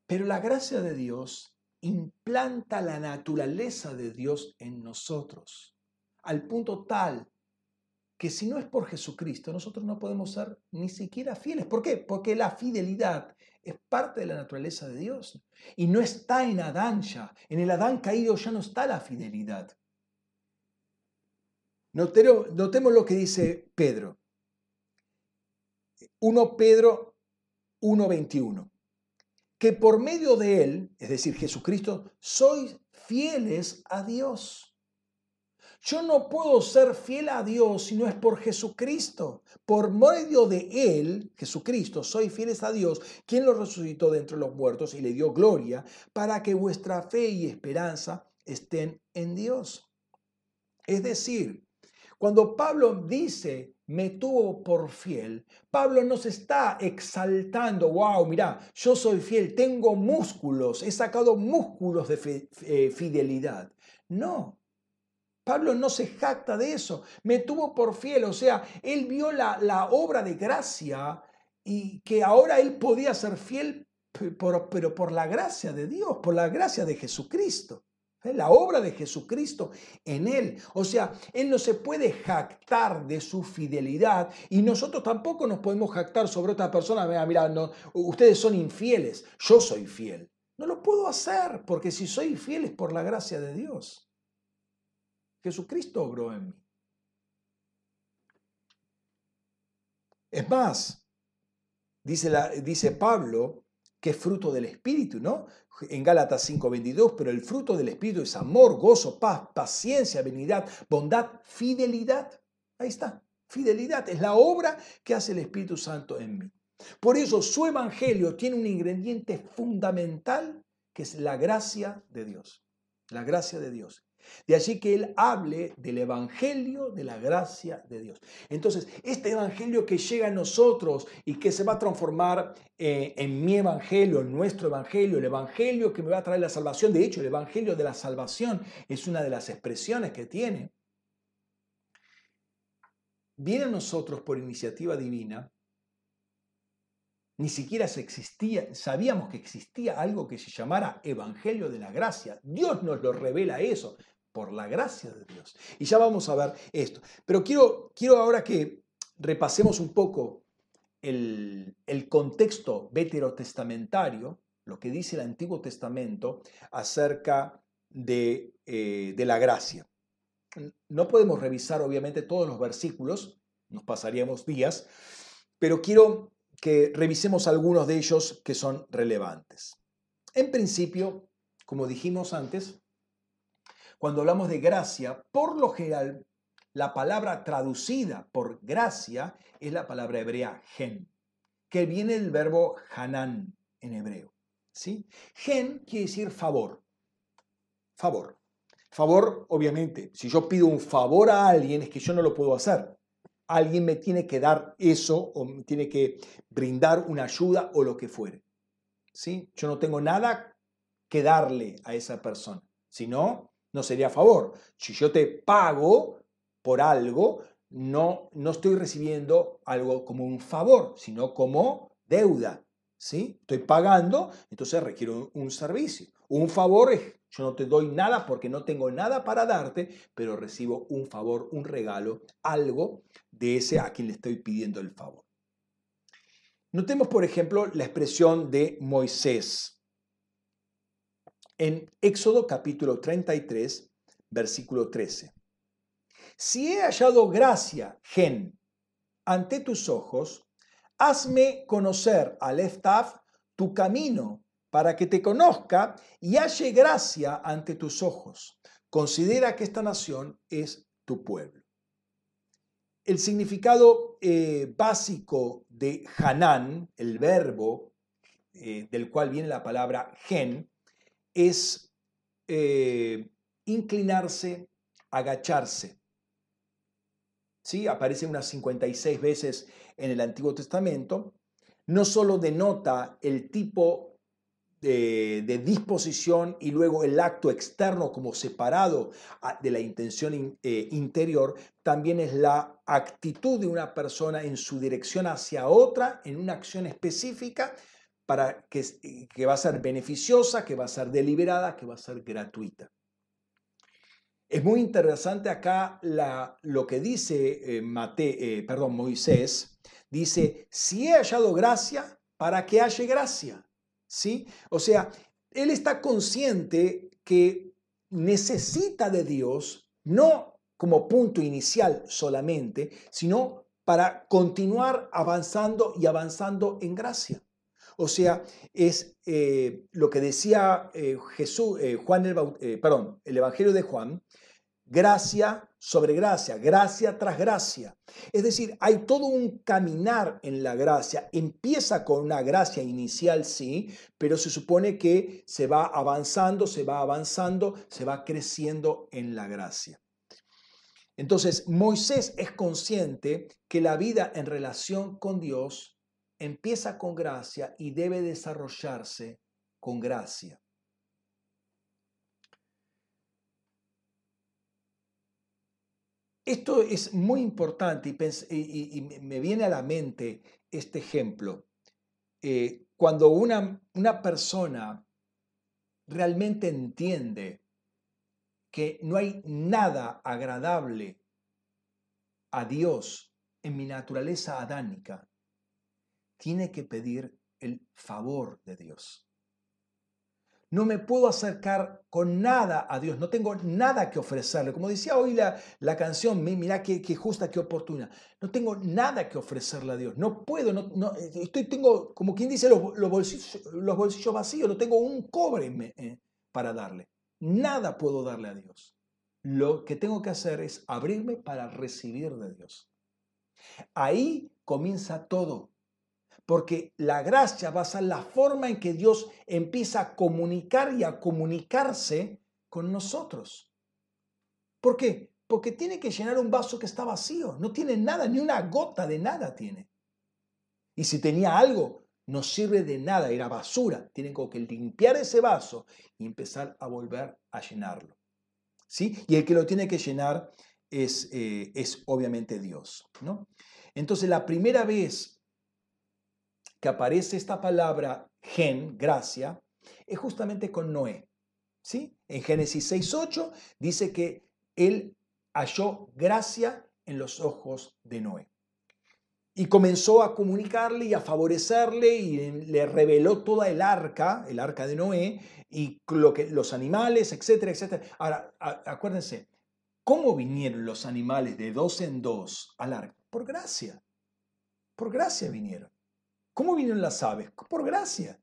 Pero la gracia de Dios implanta la naturaleza de Dios en nosotros, al punto tal que si no es por Jesucristo, nosotros no podemos ser ni siquiera fieles. ¿Por qué? Porque la fidelidad es parte de la naturaleza de Dios y no está en Adán ya. En el Adán caído ya no está la fidelidad. Notemos lo que dice Pedro. 1 Pedro 1.21 que por medio de Él, es decir, Jesucristo, sois fieles a Dios. Yo no puedo ser fiel a Dios si no es por Jesucristo. Por medio de Él, Jesucristo, soy fieles a Dios, quien lo resucitó de entre los muertos y le dio gloria, para que vuestra fe y esperanza estén en Dios. Es decir, cuando Pablo dice, me tuvo por fiel, Pablo nos está exaltando, wow, mira, yo soy fiel, tengo músculos, he sacado músculos de eh, fidelidad. No, Pablo no se jacta de eso, me tuvo por fiel, o sea, él vio la, la obra de gracia y que ahora él podía ser fiel, pero por la gracia de Dios, por la gracia de Jesucristo. ¿Eh? la obra de Jesucristo en él. O sea, él no se puede jactar de su fidelidad y nosotros tampoco nos podemos jactar sobre otra persona. Mira, mira no, ustedes son infieles, yo soy fiel. No lo puedo hacer porque si soy fiel es por la gracia de Dios. Jesucristo obró en mí. Es más, dice, la, dice Pablo que es fruto del Espíritu, ¿no? en Gálatas 5:22, pero el fruto del Espíritu es amor, gozo, paz, paciencia, benignidad, bondad, fidelidad. Ahí está, fidelidad es la obra que hace el Espíritu Santo en mí. Por eso su evangelio tiene un ingrediente fundamental que es la gracia de Dios. La gracia de Dios. De allí que Él hable del Evangelio de la gracia de Dios. Entonces, este Evangelio que llega a nosotros y que se va a transformar eh, en mi Evangelio, en nuestro Evangelio, el Evangelio que me va a traer la salvación. De hecho, el Evangelio de la salvación es una de las expresiones que tiene. Viene a nosotros por iniciativa divina. Ni siquiera existía, sabíamos que existía algo que se llamara Evangelio de la Gracia. Dios nos lo revela eso por la gracia de Dios. Y ya vamos a ver esto. Pero quiero, quiero ahora que repasemos un poco el, contexto veterotestamentario, lo que dice el Antiguo Testamento acerca de, eh, de la gracia. No podemos revisar obviamente todos los versículos, nos pasaríamos días, pero quiero que revisemos algunos de ellos que son relevantes. En principio, como dijimos antes, cuando hablamos de gracia, por lo general, la palabra traducida por gracia es la palabra hebrea gen, que viene del verbo hanan en hebreo. ¿sí? Gen quiere decir favor. Favor. Favor, obviamente, si yo pido un favor a alguien es que yo no lo puedo hacer. Alguien me tiene que dar eso o me tiene que brindar una ayuda o lo que fuere. ¿sí? Yo no tengo nada que darle a esa persona. Si no, sería favor. Si yo te pago por algo, no, no estoy recibiendo algo como un favor, sino como deuda. ¿sí? Estoy pagando, entonces requiero un servicio. Un favor es, yo no te doy nada porque no tengo nada para darte, pero recibo un favor, un regalo, algo de ese a quien le estoy pidiendo el favor. Notemos, por ejemplo, la expresión de Moisés en Éxodo capítulo 33, versículo 13. Si he hallado gracia, Gen, ante tus ojos, hazme conocer al Eftaf tu camino, para que te conozca y halle gracia ante tus ojos. Considera que esta nación es tu pueblo. El significado eh, básico de Hanán, el verbo eh, del cual viene la palabra gen, es eh, inclinarse, agacharse. ¿Sí? Aparece unas 56 veces en el Antiguo Testamento. No solo denota el tipo de, disposición y luego el acto externo como separado ah, de la intención eh, interior, también es la actitud de una persona en su dirección hacia otra, en una acción específica, para que, va a ser beneficiosa, que va a ser deliberada, que va a ser gratuita. Es muy interesante acá lo que dice eh, Mate, eh, perdón, Moisés. Dice, si he hallado gracia, para que haya gracia. ¿Sí? O sea, él está consciente que necesita de Dios, no como punto inicial solamente, sino para continuar avanzando y avanzando en gracia. O sea, es eh, lo que decía eh, Jesús, eh, Juan el, el Evangelio de Juan, gracia sobre gracia, gracia tras gracia. Es decir, hay todo un caminar en la gracia. Empieza con una gracia inicial, sí, pero se supone que se va avanzando, se va avanzando, se va creciendo en la gracia. Entonces, Moisés es consciente que la vida en relación con Dios empieza con gracia y debe desarrollarse con gracia. Esto es muy importante y, me viene a la mente este ejemplo. Eh, cuando una, una persona realmente entiende que no hay nada agradable a Dios en mi naturaleza adánica, tiene que pedir el favor de Dios. No me puedo acercar con nada a Dios, no tengo nada que ofrecerle. Como decía hoy la, la canción, mira qué, qué, justa, qué oportuna. No tengo nada que ofrecerle a Dios. No puedo, no, estoy, tengo, como quien dice, los, los bolsillos vacíos, no tengo un cobre eh, para darle. Nada puedo darle a Dios. Lo que tengo que hacer es abrirme para recibir de Dios. Ahí comienza todo porque la gracia va a ser la forma en que Dios empieza a comunicar y a comunicarse con nosotros. ¿Por qué? Porque tiene que llenar un vaso que está vacío, no tiene nada, ni una gota de nada tiene. Y si tenía algo, no sirve de nada, era basura. Tienen que limpiar ese vaso y empezar a volver a llenarlo. ¿Sí? Y el que lo tiene que llenar es, eh, es obviamente Dios. ¿no? Entonces, la primera vez que aparece esta palabra gen, gracia, es justamente con Noé. ¿sí? En Génesis 6.8 dice que él halló gracia en los ojos de Noé. Y comenzó a comunicarle y a favorecerle y le reveló toda el arca, el arca de Noé, y lo que, los animales, etcétera, etcétera. Ahora, acuérdense, ¿cómo vinieron los animales de dos en dos al arca? Por gracia. Por gracia vinieron. ¿Cómo vienen las aves? Por gracia.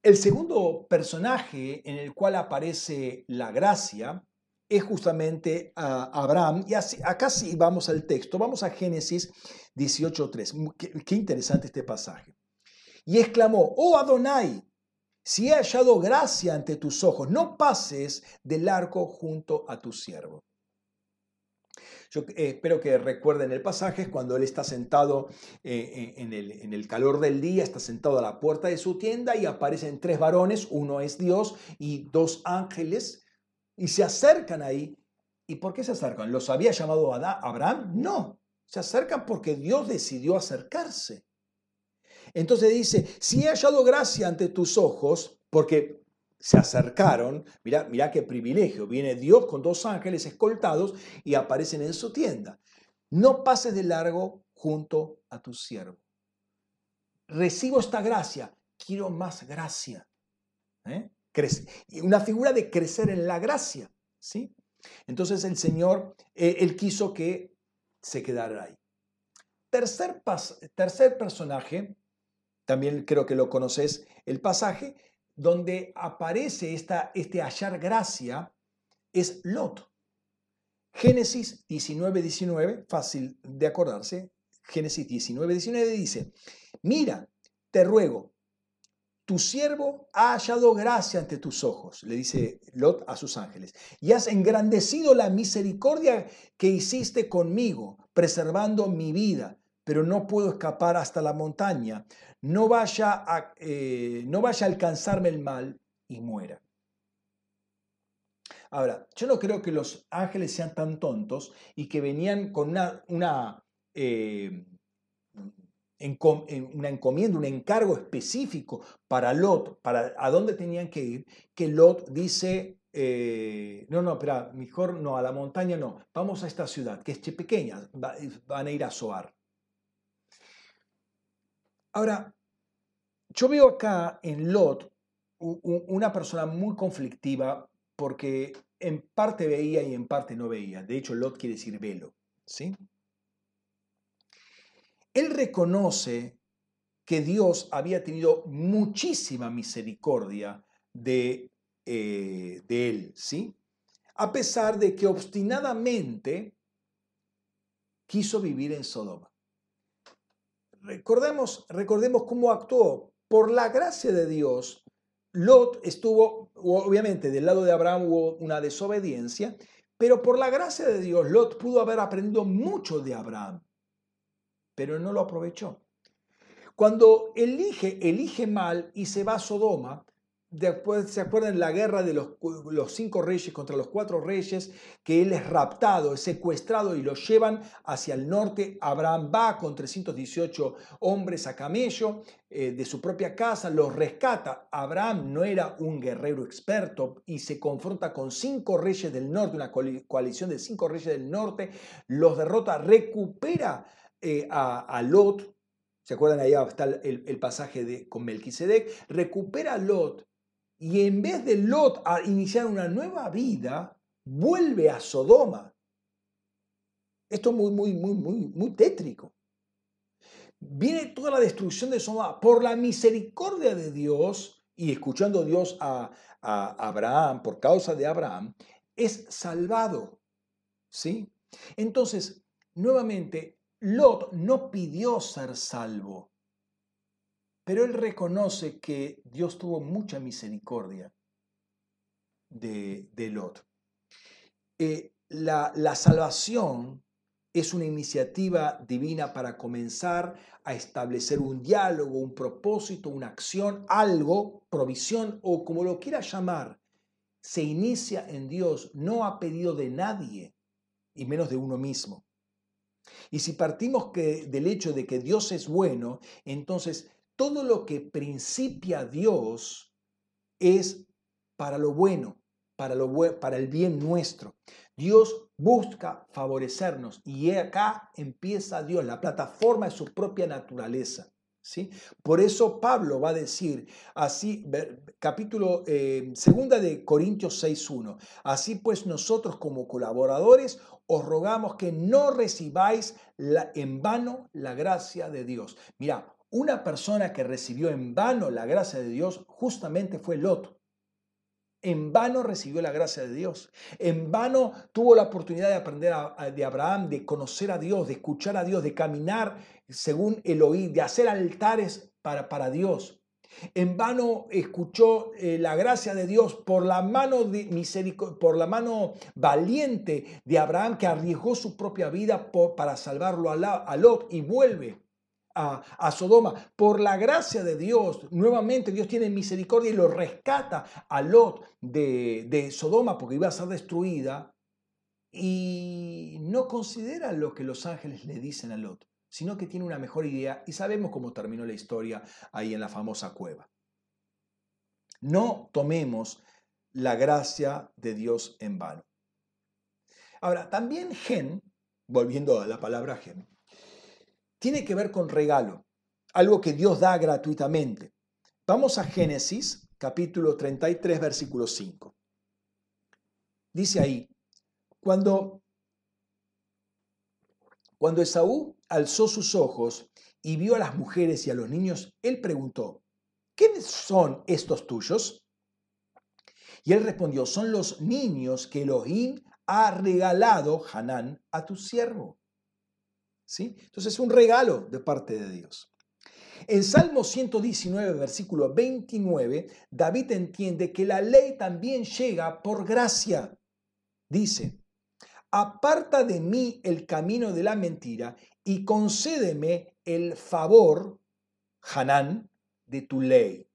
El segundo personaje en el cual aparece la gracia es justamente Abraham. Y acá sí vamos al texto, vamos a Génesis 18.3. Qué, qué interesante este pasaje. Y exclamó, oh Adonai, si he hallado gracia ante tus ojos, no pases del arco junto a tu siervo. Yo eh, espero que recuerden el pasaje, cuando él está sentado eh, en, el, en, el, calor del día, está sentado a la puerta de su tienda y aparecen tres varones, uno es Dios y dos ángeles, y se acercan ahí. ¿Y por qué se acercan? ¿Los había llamado Abraham? No, se acercan porque Dios decidió acercarse. Entonces dice, si he hallado gracia ante tus ojos, porque se acercaron, mira, mira qué privilegio, viene Dios con dos ángeles escoltados y aparecen en su tienda. No pases de largo junto a tu siervo. Recibo esta gracia, quiero más gracia. ¿eh? Una figura de crecer en la gracia. ¿sí? Entonces el Señor, eh, Él quiso que se quedara ahí. Tercer, tercer personaje, también creo que lo conoces, el pasaje, donde aparece esta, este hallar gracia es Lot. Génesis 19, 19, fácil de acordarse, Génesis 19, 19 dice, mira, te ruego, tu siervo ha hallado gracia ante tus ojos, le dice Lot a sus ángeles, y has engrandecido la misericordia que hiciste conmigo, preservando mi vida, pero no puedo escapar hasta la montaña, no vaya a, eh, no vaya a alcanzarme el mal y muera. Ahora, yo no creo que los ángeles sean tan tontos y que venían con una, una, eh, encomienda, un encargo específico para Lot, para a dónde tenían que ir, que Lot dice, eh, no, no, pero mejor no, a la montaña no, vamos a esta ciudad, que es pequeña, van a ir a Soar. Ahora, yo veo acá en Lot una persona muy conflictiva porque en parte veía y en parte no veía. De hecho, Lot quiere decir velo. ¿sí? Él reconoce que Dios había tenido muchísima misericordia de, eh, él, ¿sí? a pesar de que obstinadamente quiso vivir en Sodoma. Recordemos, recordemos cómo actuó. Por la gracia de Dios, Lot estuvo, obviamente del lado de Abraham hubo una desobediencia, pero por la gracia de Dios, Lot pudo haber aprendido mucho de Abraham, pero no lo aprovechó. Cuando elige, elige mal y se va a Sodoma, Después, ¿se acuerdan la guerra de los, los, cinco reyes contra los cuatro reyes? Que él es raptado, es secuestrado y lo llevan hacia el norte. Abraham va con 318 hombres a camello eh, de su propia casa, los rescata. Abraham no era un guerrero experto y se confronta con cinco reyes del norte, una coalición de cinco reyes del norte, los derrota, recupera eh, a, Lot, ¿Se acuerdan? Ahí está el, el, pasaje de, con Melquisedec. Recupera a Lot y en vez de Lot a iniciar una nueva vida, vuelve a Sodoma. Esto es muy, muy, muy, muy, muy tétrico. Viene toda la destrucción de Sodoma por la misericordia de Dios y escuchando Dios a, a Abraham, por causa de Abraham, es salvado. ¿Sí? Entonces, nuevamente, Lot no pidió ser salvo. Pero él reconoce que Dios tuvo mucha misericordia de, Lot. Eh, la, la salvación es una iniciativa divina para comenzar a establecer un diálogo, un propósito, una acción, algo, provisión o como lo quiera llamar. Se inicia en Dios, no a pedido de nadie y menos de uno mismo. Y si partimos que, del hecho de que Dios es bueno, entonces todo lo que principia Dios es para lo bueno, para, lo, para el bien nuestro. Dios busca favorecernos y acá empieza Dios, la plataforma de su propia naturaleza. ¿Sí? Por eso Pablo va a decir, así, capítulo eh, segunda de Corintios 6.1, así pues nosotros como colaboradores os rogamos que no recibáis en vano la gracia de Dios. Mira, una persona que recibió en vano la gracia de Dios justamente fue Lot. En vano recibió la gracia de Dios. En vano tuvo la oportunidad de aprender de Abraham, de conocer a Dios, de escuchar a Dios, de caminar según el oír, de hacer altares para, para Dios. En vano escuchó eh, la gracia de Dios por la mano por la mano valiente de Abraham que arriesgó su propia vida para salvarlo a, a Lot y vuelve a, Sodoma. Por la gracia de Dios, nuevamente Dios tiene misericordia y lo rescata a Lot de, de Sodoma porque iba a ser destruida. Y no considera lo que los ángeles le dicen a Lot, sino que tiene una mejor idea y sabemos cómo terminó la historia ahí en la famosa cueva. No tomemos la gracia de Dios en vano. Ahora, también gen, volviendo a la palabra gen, tiene que ver con regalo, algo que Dios da gratuitamente. Vamos a Génesis capítulo 33, versículo 5. Dice ahí, cuando, cuando Esaú alzó sus ojos y vio a las mujeres y a los niños, él preguntó, ¿quiénes son estos tuyos? Y él respondió, son los niños que Elohim ha regalado, Hanán, a tu siervo. Entonces es un regalo de parte de Dios. En Salmo 119, versículo 29, David entiende que la ley también llega por gracia. Dice, aparta de mí el camino de la mentira y concédeme el favor, Hanán, de tu ley.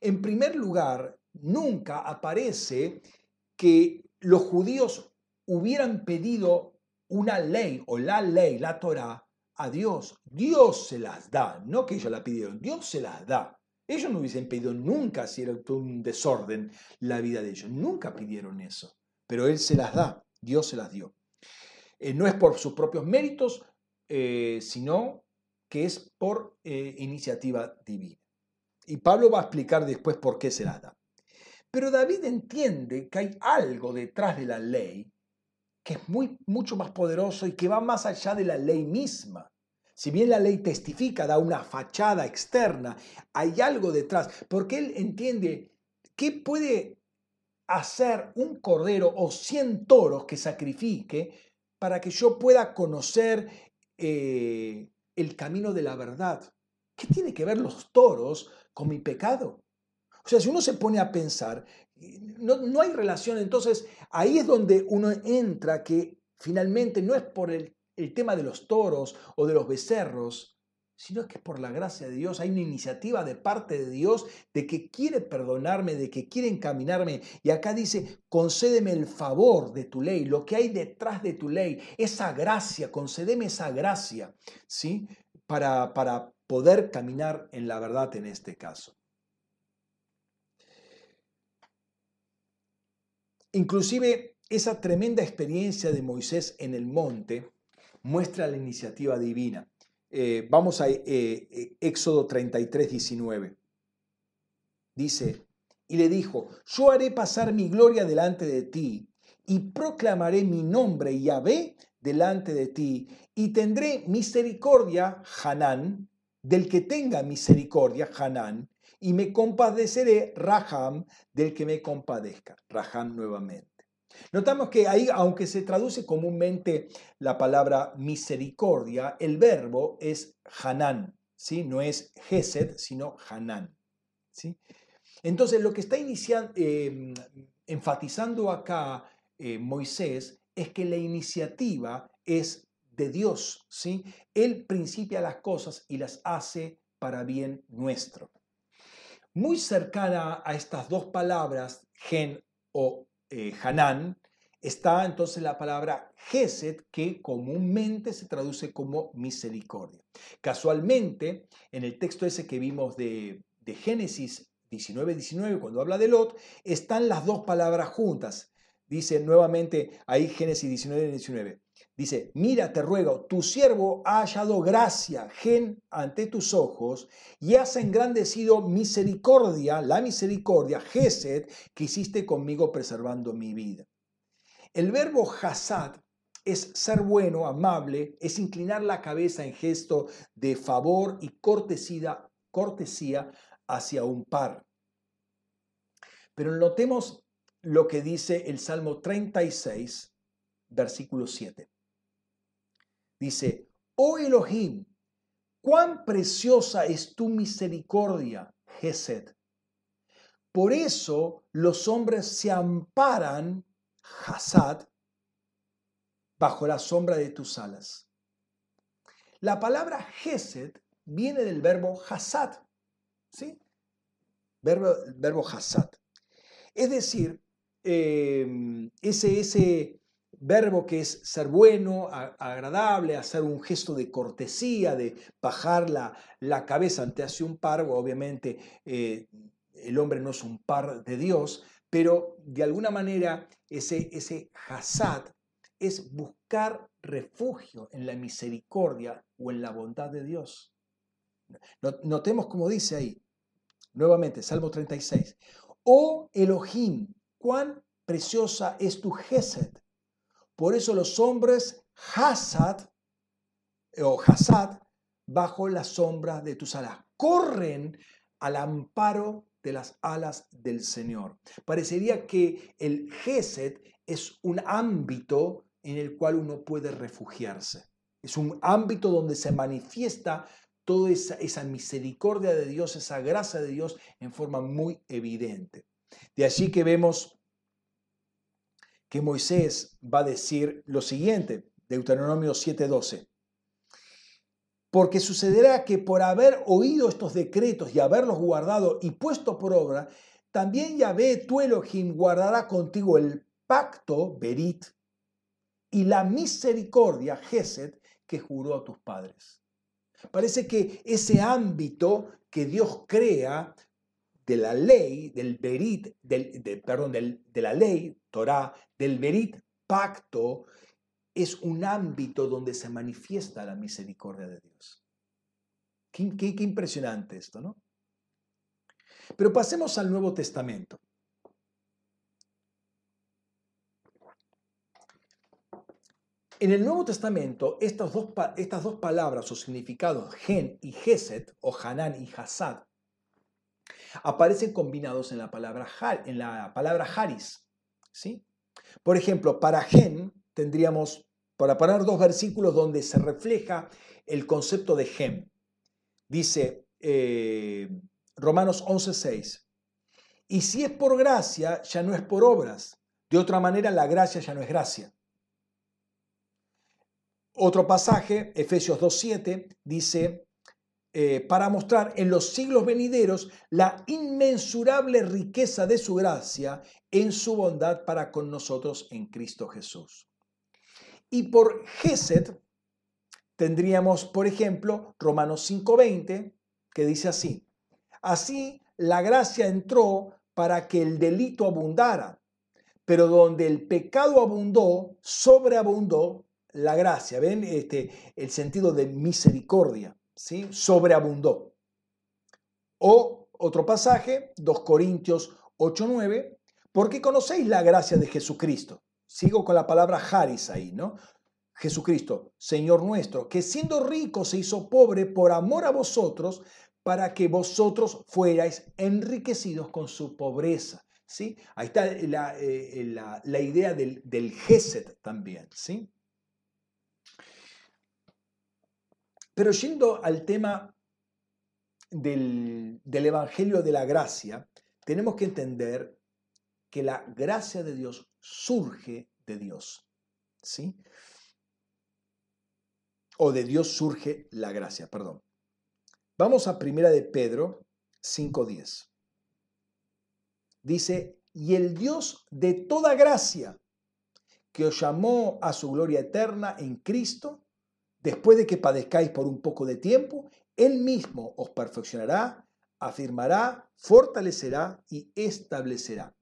En primer lugar, nunca aparece que los judíos hubieran pedido una ley o la ley, la Torah, a Dios. Dios se las da, no que ellos la pidieron, Dios se las da. Ellos no hubiesen pedido nunca si era un desorden la vida de ellos, nunca pidieron eso, pero Él se las da, Dios se las dio. Eh, no es por sus propios méritos, eh, sino que es por eh, iniciativa divina. Y Pablo va a explicar después por qué se las da. Pero David entiende que hay algo detrás de la ley que es muy, mucho más poderoso y que va más allá de la ley misma. Si bien la ley testifica, da una fachada externa, hay algo detrás, porque él entiende qué puede hacer un cordero o 100 toros que sacrifique para que yo pueda conocer eh, el camino de la verdad. ¿Qué tiene que ver los toros con mi pecado? O sea, si uno se pone a pensar, no, no hay relación, entonces ahí es donde uno entra que finalmente no es por el, tema de los toros o de los becerros, sino que por la gracia de Dios hay una iniciativa de parte de Dios de que quiere perdonarme, de que quiere encaminarme. Y acá dice, concédeme el favor de tu ley, lo que hay detrás de tu ley, esa gracia, concédeme esa gracia, ¿sí? Para, para poder caminar en la verdad en este caso. Inclusive esa tremenda experiencia de Moisés en el monte muestra la iniciativa divina. Eh, vamos a eh, eh, Éxodo 33, 19. Dice, y le dijo, yo haré pasar mi gloria delante de ti y proclamaré mi nombre Yahvé delante de ti y tendré misericordia, Hanán, del que tenga misericordia, Hanán, y me compadeceré, Raham, del que me compadezca, Raham nuevamente. Notamos que ahí, aunque se traduce comúnmente la palabra misericordia, el verbo es Hanan, ¿sí? no es Gesed, sino Hanan. ¿sí? Entonces, lo que está em, enfatizando acá eh, Moisés es que la iniciativa es de Dios. ¿sí? Él principia las cosas y las hace para bien nuestro. Muy cercana a estas dos palabras, gen o eh, Hanan, está entonces la palabra Gesed, que comúnmente se traduce como misericordia. Casualmente, en el texto ese que vimos de, de Génesis 19, 19, cuando habla de Lot, están las dos palabras juntas. Dice nuevamente ahí Génesis 19, 19. Dice, mira, te ruego, tu siervo ha hallado gracia, gen, ante tus ojos, y has engrandecido misericordia, la misericordia, gesed, que hiciste conmigo preservando mi vida. El verbo hasad es ser bueno, amable, es inclinar la cabeza en gesto de favor y cortesía, cortesía hacia un par. Pero notemos lo que dice el Salmo 36, versículo 7. Dice, oh Elohim, cuán preciosa es tu misericordia, Gesed. Por eso los hombres se amparan, Hasad, bajo la sombra de tus alas. La palabra Gesed viene del verbo Hasad, ¿sí? Verbo, verbo Hasad. Es decir, eh, ese, ese verbo que es ser bueno, agradable, hacer un gesto de cortesía, de bajar la, la cabeza ante hacia un par, obviamente eh, el hombre no es un par de Dios, pero de alguna manera ese, ese hasad es buscar refugio en la misericordia o en la bondad de Dios. Notemos como dice ahí, nuevamente, Salmo 36, oh Elohim, cuán preciosa es tu gesed por eso los hombres Hasad o Hasad bajo la sombra de tus alas corren al amparo de las alas del Señor. Parecería que el Gesed es un ámbito en el cual uno puede refugiarse. Es un ámbito donde se manifiesta toda esa, misericordia de Dios, esa gracia de Dios en forma muy evidente. De allí que vemos que Moisés va a decir lo siguiente, Deuteronomio 7:12. Porque sucederá que por haber oído estos decretos y haberlos guardado y puesto por obra, también Yahvé tu Elohim guardará contigo el pacto, Berit, y la misericordia, Gesed, que juró a tus padres. Parece que ese ámbito que Dios crea de la ley, del Berit, del, perdón, de la ley, Torah, del Berit, pacto, es un ámbito donde se manifiesta la misericordia de Dios. Qué, qué impresionante esto, ¿no? Pero pasemos al Nuevo Testamento. En el Nuevo Testamento, estas dos, estas dos palabras o significados, gen y geset, o hanan y hasad, aparecen combinados en la palabra, en la palabra haris. ¿sí? Por ejemplo, para gen tendríamos, para poner dos versículos donde se refleja el concepto de gen. Dice eh, Romanos 11:6, y si es por gracia, ya no es por obras. De otra manera, la gracia ya no es gracia. Otro pasaje, Efesios 2.7, dice, eh, para mostrar en los siglos venideros la inmensurable riqueza de su gracia en su bondad para con nosotros en Cristo Jesús. Y por Geset tendríamos, por ejemplo, Romanos 5.20, que dice así, así la gracia entró para que el delito abundara, pero donde el pecado abundó, sobreabundó la gracia. ¿Ven este, el sentido de misericordia? ¿Sí? Sobreabundó. O otro pasaje, 2 Corintios 8:9, porque conocéis la gracia de Jesucristo. Sigo con la palabra Haris ahí, ¿no? Jesucristo, Señor nuestro, que siendo rico se hizo pobre por amor a vosotros, para que vosotros fuerais enriquecidos con su pobreza. ¿sí? Ahí está la, eh, idea del, del Geset también. ¿sí? Pero yendo al tema del, del Evangelio de la Gracia, tenemos que entender que la gracia de Dios surge de Dios. ¿sí? O de Dios surge la gracia, perdón. Vamos a Primera de Pedro 5.10. Dice, y el Dios de toda gracia, que os llamó a su gloria eterna en Cristo, después de que padezcáis por un poco de tiempo, Él mismo os perfeccionará, afirmará, fortalecerá y establecerá.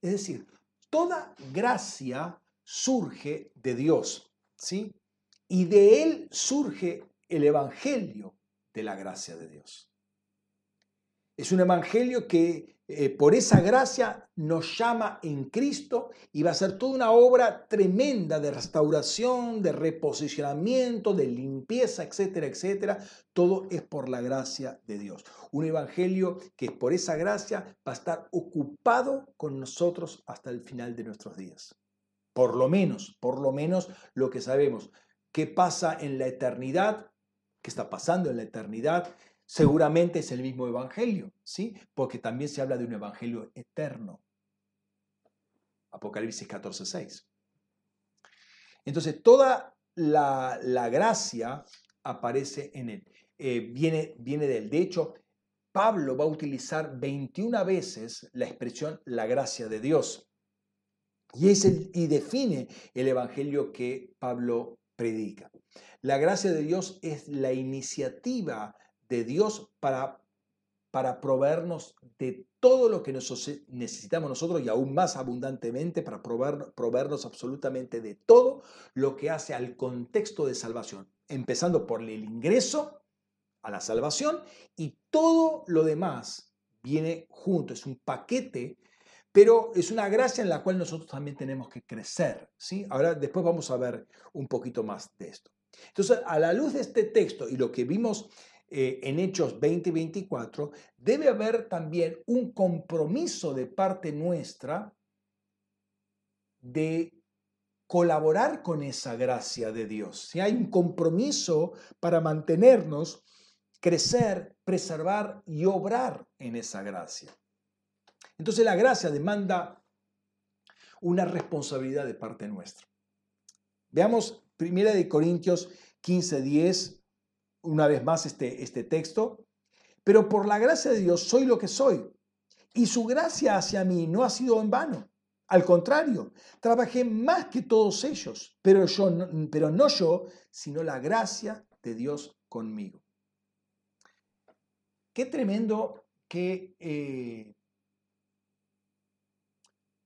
Es decir, toda gracia surge de Dios, ¿sí? Y de Él surge el Evangelio, de la gracia de Dios. Es un evangelio que eh, por esa gracia nos llama en Cristo y va a ser toda una obra tremenda de restauración, de reposicionamiento, de limpieza, etcétera, etcétera. Todo es por la gracia de Dios. Un evangelio que por esa gracia va a estar ocupado con nosotros hasta el final de nuestros días. Por lo menos, por lo menos lo que sabemos. ¿Qué pasa en la eternidad? que está pasando en la eternidad, seguramente es el mismo evangelio, ¿sí? Porque también se habla de un evangelio eterno. Apocalipsis 14, 6. Entonces, toda la, gracia aparece en él, eh, viene, viene de. De hecho, Pablo va a utilizar 21 veces la expresión la gracia de Dios. Y, es el, y define el evangelio que Pablo predica. La gracia de Dios es la iniciativa de Dios para, para proveernos de todo lo que necesitamos nosotros y aún más abundantemente para proveernos absolutamente de todo lo que hace al contexto de salvación, empezando por el ingreso a la salvación y todo lo demás viene junto, es un paquete pero es una gracia en la cual nosotros también tenemos que crecer. ¿sí? Ahora después vamos a ver un poquito más de esto. Entonces, a la luz de este texto y lo que vimos eh, en Hechos 20 y 24, debe haber también un compromiso de parte nuestra de colaborar con esa gracia de Dios. Si hay un compromiso para mantenernos, crecer, preservar y obrar en esa gracia. Entonces la gracia demanda una responsabilidad de parte nuestra. Veamos Primera de Corintios 15, 10, una vez más este, este texto. Pero por la gracia de Dios soy lo que soy. Y su gracia hacia mí no ha sido en vano. Al contrario, trabajé más que todos ellos, pero, yo, pero no yo, sino la gracia de Dios conmigo. Qué tremendo que eh,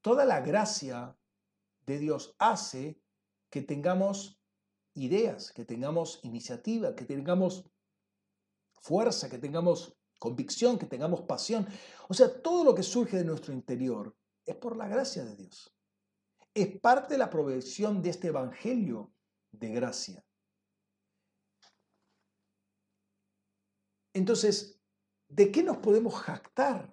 toda la gracia de Dios hace que tengamos ideas, que tengamos iniciativa, que tengamos fuerza, que tengamos convicción, que tengamos pasión. O sea, todo lo que surge de nuestro interior es por la gracia de Dios. Es parte de la provisión de este Evangelio de gracia. Entonces, ¿de qué nos podemos jactar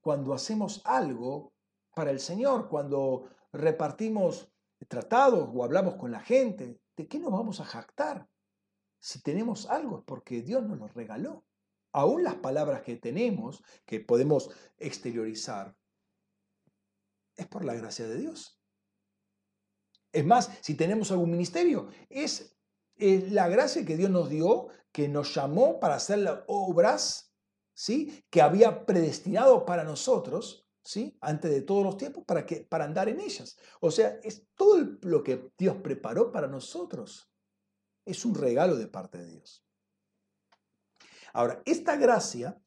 cuando hacemos algo para el Señor, cuando repartimos tratados o hablamos con la gente. ¿De qué nos vamos a jactar? Si tenemos algo es porque Dios nos lo regaló. Aún las palabras que tenemos, que podemos exteriorizar, es por la gracia de Dios. Es más, si tenemos algún ministerio, es, la gracia que Dios nos dio, que nos llamó para hacer las obras ¿sí? que había predestinado para nosotros, ¿sí? antes de todos los tiempos, para, que, para andar en ellas. O sea, es todo lo que Dios preparó para nosotros. Es un regalo de parte de Dios. Ahora, esta gracia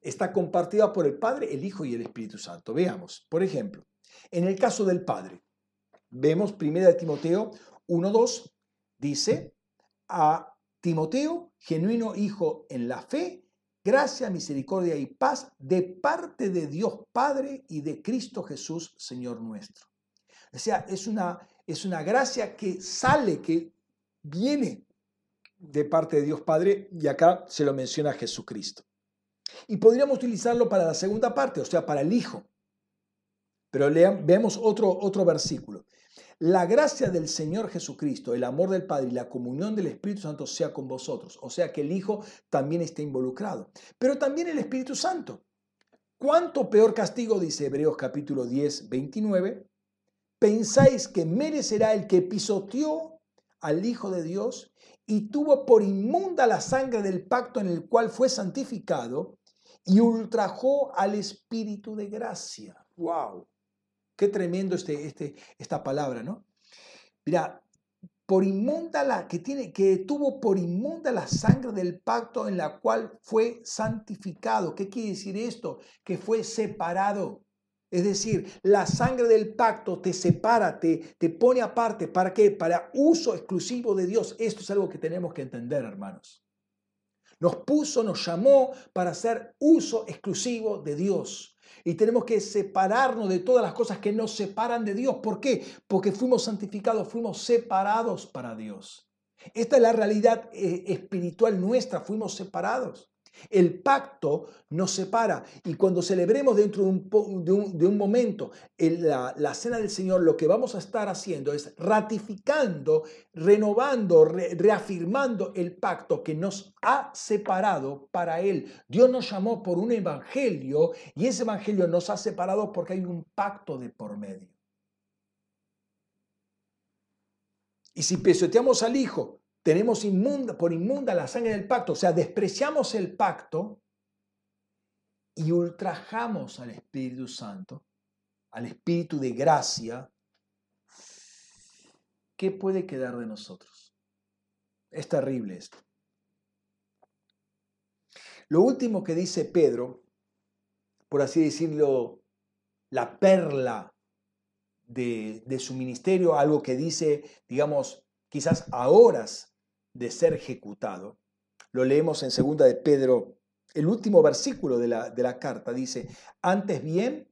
está compartida por el Padre, el Hijo y el Espíritu Santo. Veamos, por ejemplo, en el caso del Padre, vemos 1 Timoteo 1.2, dice, a Timoteo, genuino hijo en la fe, gracia, misericordia y paz de parte de Dios Padre y de Cristo Jesús, Señor nuestro. O sea, es una, es una gracia que sale, que viene de parte de Dios Padre y acá se lo menciona Jesucristo. Y podríamos utilizarlo para la segunda parte, o sea, para el Hijo. Pero veamos otro, otro versículo. La gracia del Señor Jesucristo, el amor del Padre y la comunión del Espíritu Santo sea con vosotros. O sea que el Hijo también está involucrado. Pero también el Espíritu Santo. ¿Cuánto peor castigo, dice Hebreos capítulo 10, 29? ¿Pensáis que merecerá el que pisoteó al Hijo de Dios y tuvo por inmunda la sangre del pacto en el cual fue santificado y ultrajó al Espíritu de gracia? ¡Wow! Qué tremendo este, este, esta palabra, ¿no? Mira, por inmunda la que tiene que tuvo por inmunda la sangre del pacto en la cual fue santificado. ¿Qué quiere decir esto? Que fue separado. Es decir, la sangre del pacto te separa, te, te pone aparte. ¿Para qué? Para uso exclusivo de Dios. Esto es algo que tenemos que entender, hermanos. Nos puso, nos llamó para hacer uso exclusivo de Dios. Y tenemos que separarnos de todas las cosas que nos separan de Dios. ¿Por qué? Porque fuimos santificados, fuimos separados para Dios. Esta es la realidad eh, espiritual nuestra, fuimos separados. El pacto nos separa y cuando celebremos dentro de un, momento la, la, cena del Señor, lo que vamos a estar haciendo es ratificando, renovando, reafirmando el pacto que nos ha separado para Él. Dios nos llamó por un evangelio y ese evangelio nos ha separado porque hay un pacto de por medio. Y si pisoteamos al Hijo, tenemos inmunda, por inmunda la sangre del pacto, o sea, despreciamos el pacto y ultrajamos al Espíritu Santo, al Espíritu de gracia, ¿qué puede quedar de nosotros? Es terrible esto. Lo último que dice Pedro, por así decirlo, la perla de, su ministerio, algo que dice, digamos, quizás a horas de ser ejecutado. Lo leemos en segunda de Pedro, el último versículo de la, de la carta, dice, antes bien,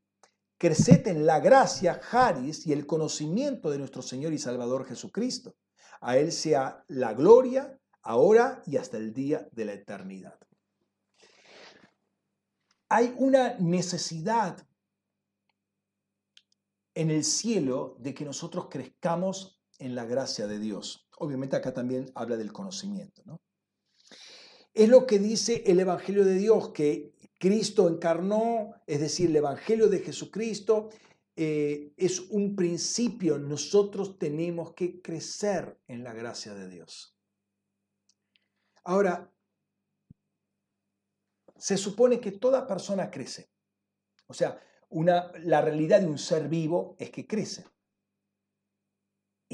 creced en la gracia, Haris, y el conocimiento de nuestro Señor y Salvador Jesucristo. A Él sea la gloria, ahora y hasta el día de la eternidad. Hay una necesidad en el cielo de que nosotros crezcamos en la gracia de Dios. Obviamente acá también habla del conocimiento. ¿no? Es lo que dice el Evangelio de Dios, que Cristo encarnó, es decir, el Evangelio de Jesucristo eh, es un principio. Nosotros tenemos que crecer en la gracia de Dios. Ahora, se supone que toda persona crece. O sea, una, la realidad de un ser vivo es que crece.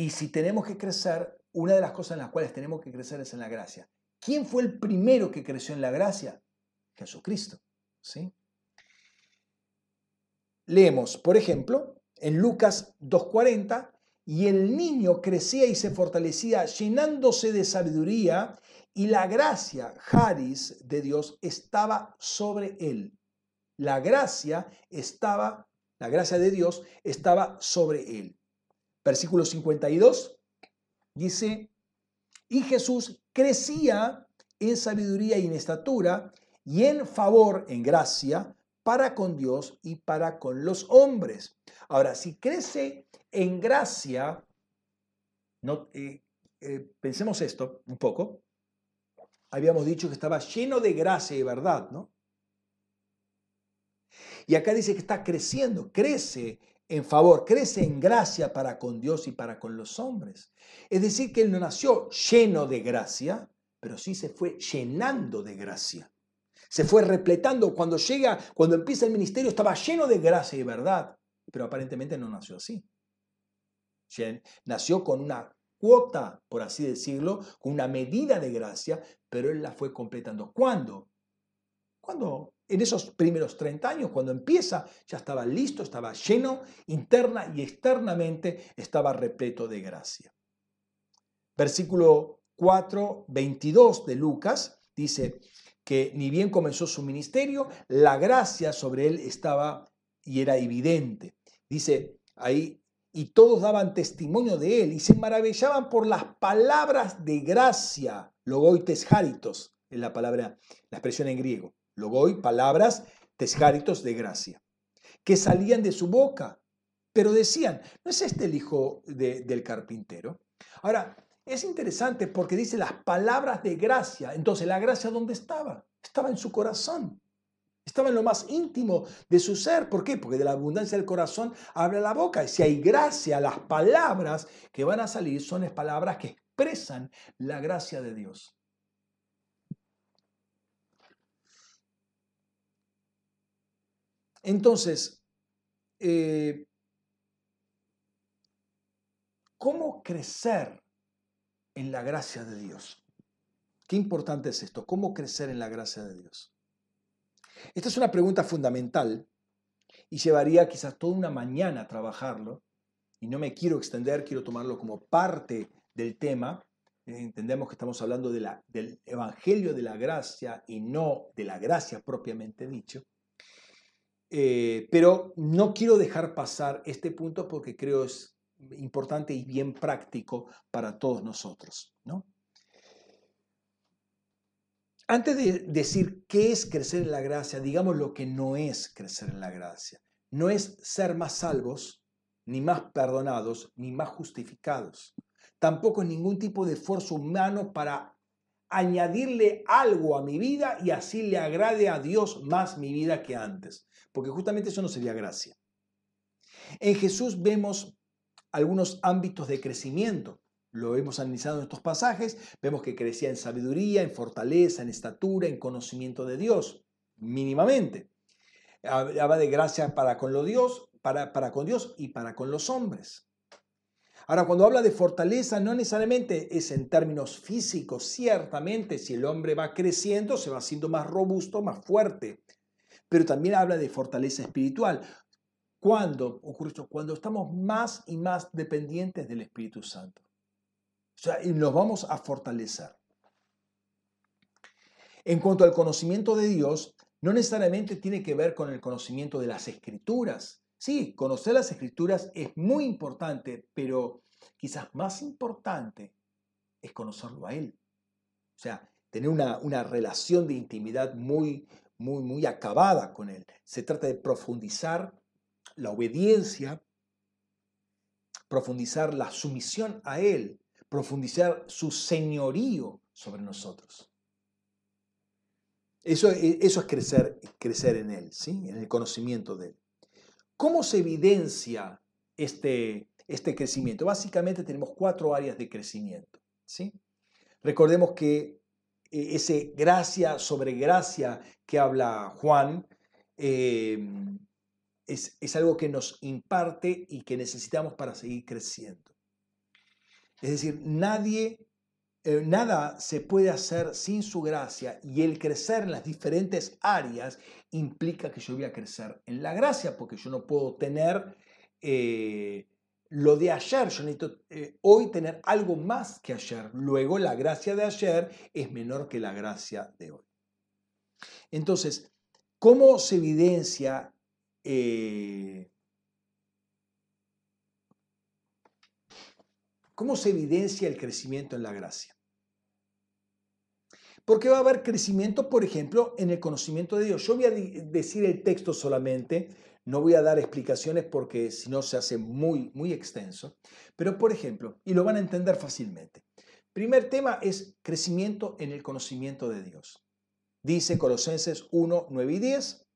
Y si tenemos que crecer, una de las cosas en las cuales tenemos que crecer es en la gracia. ¿Quién fue el primero que creció en la gracia? Jesucristo. ¿sí? Leemos, por ejemplo, en Lucas 2.40, y el niño crecía y se fortalecía llenándose de sabiduría y la gracia, Haris, de Dios estaba sobre él. La gracia estaba, la gracia de Dios estaba sobre él. Versículo 52, Dice, y Jesús crecía en sabiduría y en estatura y en favor, en gracia, para con Dios y para con los hombres. Ahora, si crece en gracia, no, eh, eh, pensemos esto un poco, habíamos dicho que estaba lleno de gracia y verdad, ¿no? Y acá dice que está creciendo, crece en favor, crece en gracia para con Dios y para con los hombres. Es decir, que él no nació lleno de gracia, pero sí se fue llenando de gracia. Se fue repletando. Cuando llega, cuando empieza el ministerio, estaba lleno de gracia y verdad, pero aparentemente no nació así. Nació con una cuota, por así decirlo, con una medida de gracia, pero él la fue completando. ¿Cuándo? Cuando en esos primeros 30 años, cuando empieza, ya estaba listo, estaba lleno, interna y externamente estaba repleto de gracia. Versículo 4, 22 de Lucas dice que ni bien comenzó su ministerio, la gracia sobre él estaba y era evidente. Dice ahí y todos daban testimonio de él y se maravillaban por las palabras de gracia, logoi tesjaritos, es la palabra, la expresión en griego, logoi, palabras tesjaritos de gracia, que salían de su boca, pero decían, ¿no es este el hijo del carpintero? Ahora, es interesante porque dice las palabras de gracia, entonces la gracia ¿dónde estaba? Estaba en su corazón. Estaba en lo más íntimo de su ser. ¿Por qué? Porque de la abundancia del corazón habla la boca. Y si hay gracia, las palabras que van a salir son las palabras que expresan la gracia de Dios. Entonces, eh, ¿cómo crecer en la gracia de Dios? Qué importante es esto, ¿cómo crecer en la gracia de Dios? Esta es una pregunta fundamental y llevaría quizás toda una mañana a trabajarlo. Y no me quiero extender, quiero tomarlo como parte del tema. Entendemos que estamos hablando de la, del Evangelio de la gracia y no de la gracia propiamente dicho. Eh, pero no quiero dejar pasar este punto porque creo es importante y bien práctico para todos nosotros. ¿no? Antes de decir qué es crecer en la gracia, digamos lo que no es crecer en la gracia. No es ser más salvos, ni más perdonados, ni más justificados. Tampoco es ningún tipo de esfuerzo humano para añadirle algo a mi vida y así le agrade a Dios más mi vida que antes. Porque justamente eso no sería gracia. En Jesús vemos algunos ámbitos de crecimiento lo hemos analizado en estos pasajes, vemos que crecía en sabiduría, en fortaleza, en estatura, en conocimiento de Dios, mínimamente. Hablaba de gracia para con, lo Dios, para, para con Dios y para con los hombres. Ahora, cuando habla de fortaleza, no necesariamente es en términos físicos, ciertamente si el hombre va creciendo, se va haciendo más robusto, más fuerte, pero también habla de fortaleza espiritual. ¿Cuándo ocurre? Cuando estamos más y más dependientes del Espíritu Santo. O sea, y nos vamos a fortalecer. En cuanto al conocimiento de Dios, no necesariamente tiene que ver con el conocimiento de las escrituras. Sí, conocer las escrituras es muy importante, pero quizás más importante es conocerlo a Él. O sea, tener una, una relación de intimidad muy, muy, muy acabada con Él. Se trata de profundizar la obediencia, profundizar la sumisión a Él, profundizar su señorío sobre nosotros. Eso, e, eso es crecer, crecer en Él, ¿sí? en el conocimiento de Él. ¿Cómo se evidencia este, este crecimiento? Básicamente tenemos cuatro áreas de crecimiento. ¿sí? Recordemos que e, ese gracia sobre gracia que habla Juan em, es, es algo que nos imparte y que necesitamos para seguir creciendo. Es decir, nadie, eh, nada se puede hacer sin su gracia y el crecer en las diferentes áreas implica que yo voy a crecer en la gracia, porque yo no puedo tener eh, lo de ayer, yo necesito eh, hoy tener algo más que ayer. Luego la gracia de ayer es menor que la gracia de hoy. Entonces, ¿cómo se evidencia ¿Cómo se evidencia el crecimiento en la gracia? Porque va a haber crecimiento, por ejemplo, en el conocimiento de Dios. Yo voy a decir el texto solamente, no voy a dar explicaciones porque si no se hace muy, muy extenso. Pero, por ejemplo, y lo van a entender fácilmente. Primer tema es crecimiento en el conocimiento de Dios. Dice Colosenses 1, 9 y 10.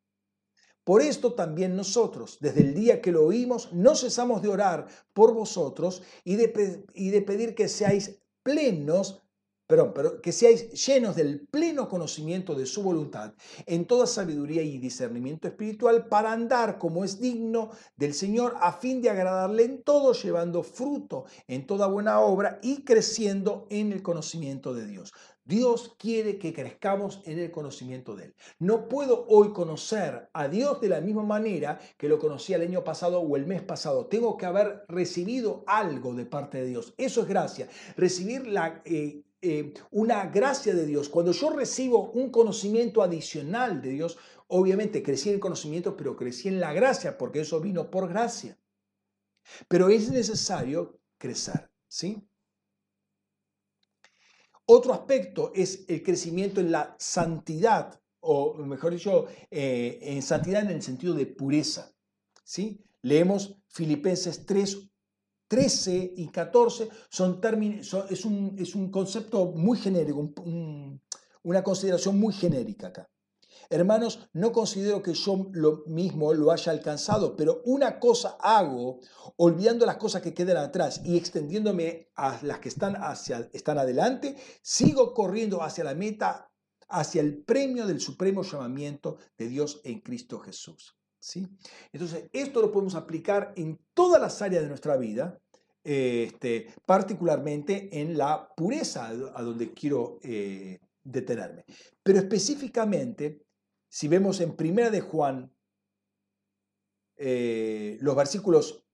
Por esto también nosotros, desde el día que lo oímos, no cesamos de orar por vosotros y de, pedir que seáis plenos pero que seáis llenos del pleno conocimiento de su voluntad, en toda sabiduría y discernimiento espiritual, para andar como es digno del Señor, a fin de agradarle en todo, llevando fruto en toda buena obra y creciendo en el conocimiento de Dios. Dios quiere que crezcamos en el conocimiento de Él. No puedo hoy conocer a Dios de la misma manera que lo conocí el año pasado o el mes pasado. Tengo que haber recibido algo de parte de Dios. Eso es gracia. Recibir la, eh, eh, una gracia de Dios. Cuando yo recibo un conocimiento adicional de Dios, obviamente crecí en el conocimiento, pero crecí en la gracia, porque eso vino por gracia. Pero es necesario crecer, ¿sí? Otro aspecto es el crecimiento en la santidad, o mejor dicho, eh, en santidad en el sentido de pureza. ¿sí? Leemos Filipenses 3, 13 y 14, son términos, es, un, es, un, concepto muy genérico, una consideración muy genérica acá. Hermanos, no considero que yo lo mismo lo haya alcanzado, pero una cosa hago, olvidando las cosas que quedan atrás y extendiéndome a las que están, hacia, están adelante, sigo corriendo hacia la meta, hacia el premio del supremo llamamiento de Dios en Cristo Jesús. ¿sí? Entonces, esto lo podemos aplicar en todas las áreas de nuestra vida, este, particularmente en la pureza, a donde quiero eh, detenerme. Pero específicamente si vemos en Primera de Juan, eh, los versículos,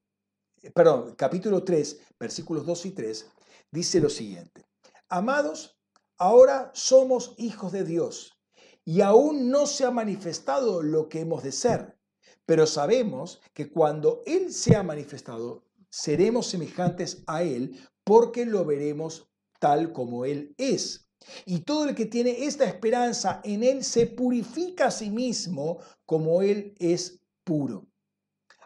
perdón, capítulo 3, versículos 2 y 3, dice lo siguiente. Amados, ahora somos hijos de Dios y aún no se ha manifestado lo que hemos de ser, pero sabemos que cuando Él se ha manifestado, seremos semejantes a Él porque lo veremos tal como Él es. Y todo el que tiene esta esperanza en Él se purifica a sí mismo como Él es puro.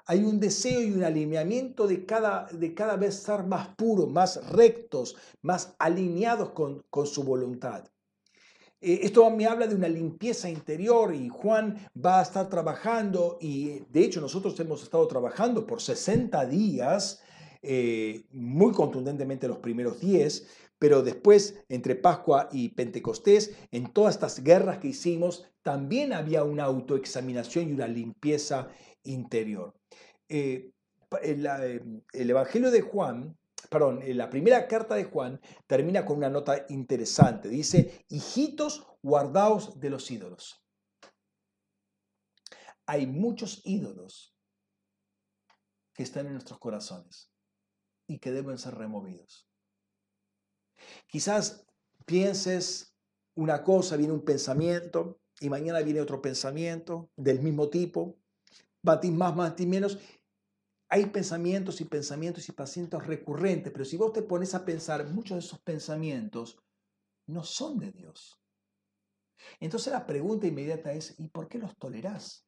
Hay un deseo y un alineamiento de cada, de cada vez estar más puros, más rectos, más alineados con, con su voluntad. Eh, esto me habla de una limpieza interior y Juan va a estar trabajando y de hecho nosotros hemos estado trabajando por 60 días, eh, muy contundentemente los primeros 10, pero después, entre Pascua y Pentecostés, en todas estas guerras que hicimos, también había una autoexaminación y una limpieza interior. Eh, em, el, Evangelio de Juan, perdón, la primera carta de Juan termina con una nota interesante. Dice, hijitos, guardaos de los ídolos. Hay muchos ídolos que están en nuestros corazones y que deben ser removidos. Quizás pienses una cosa, viene un pensamiento y mañana viene otro pensamiento del mismo tipo, batís más, batís menos. Hay pensamientos y pensamientos y pacientes recurrentes, pero si vos te pones a pensar, muchos de esos pensamientos no son de Dios. Entonces la pregunta inmediata es, ¿y por qué los tolerás?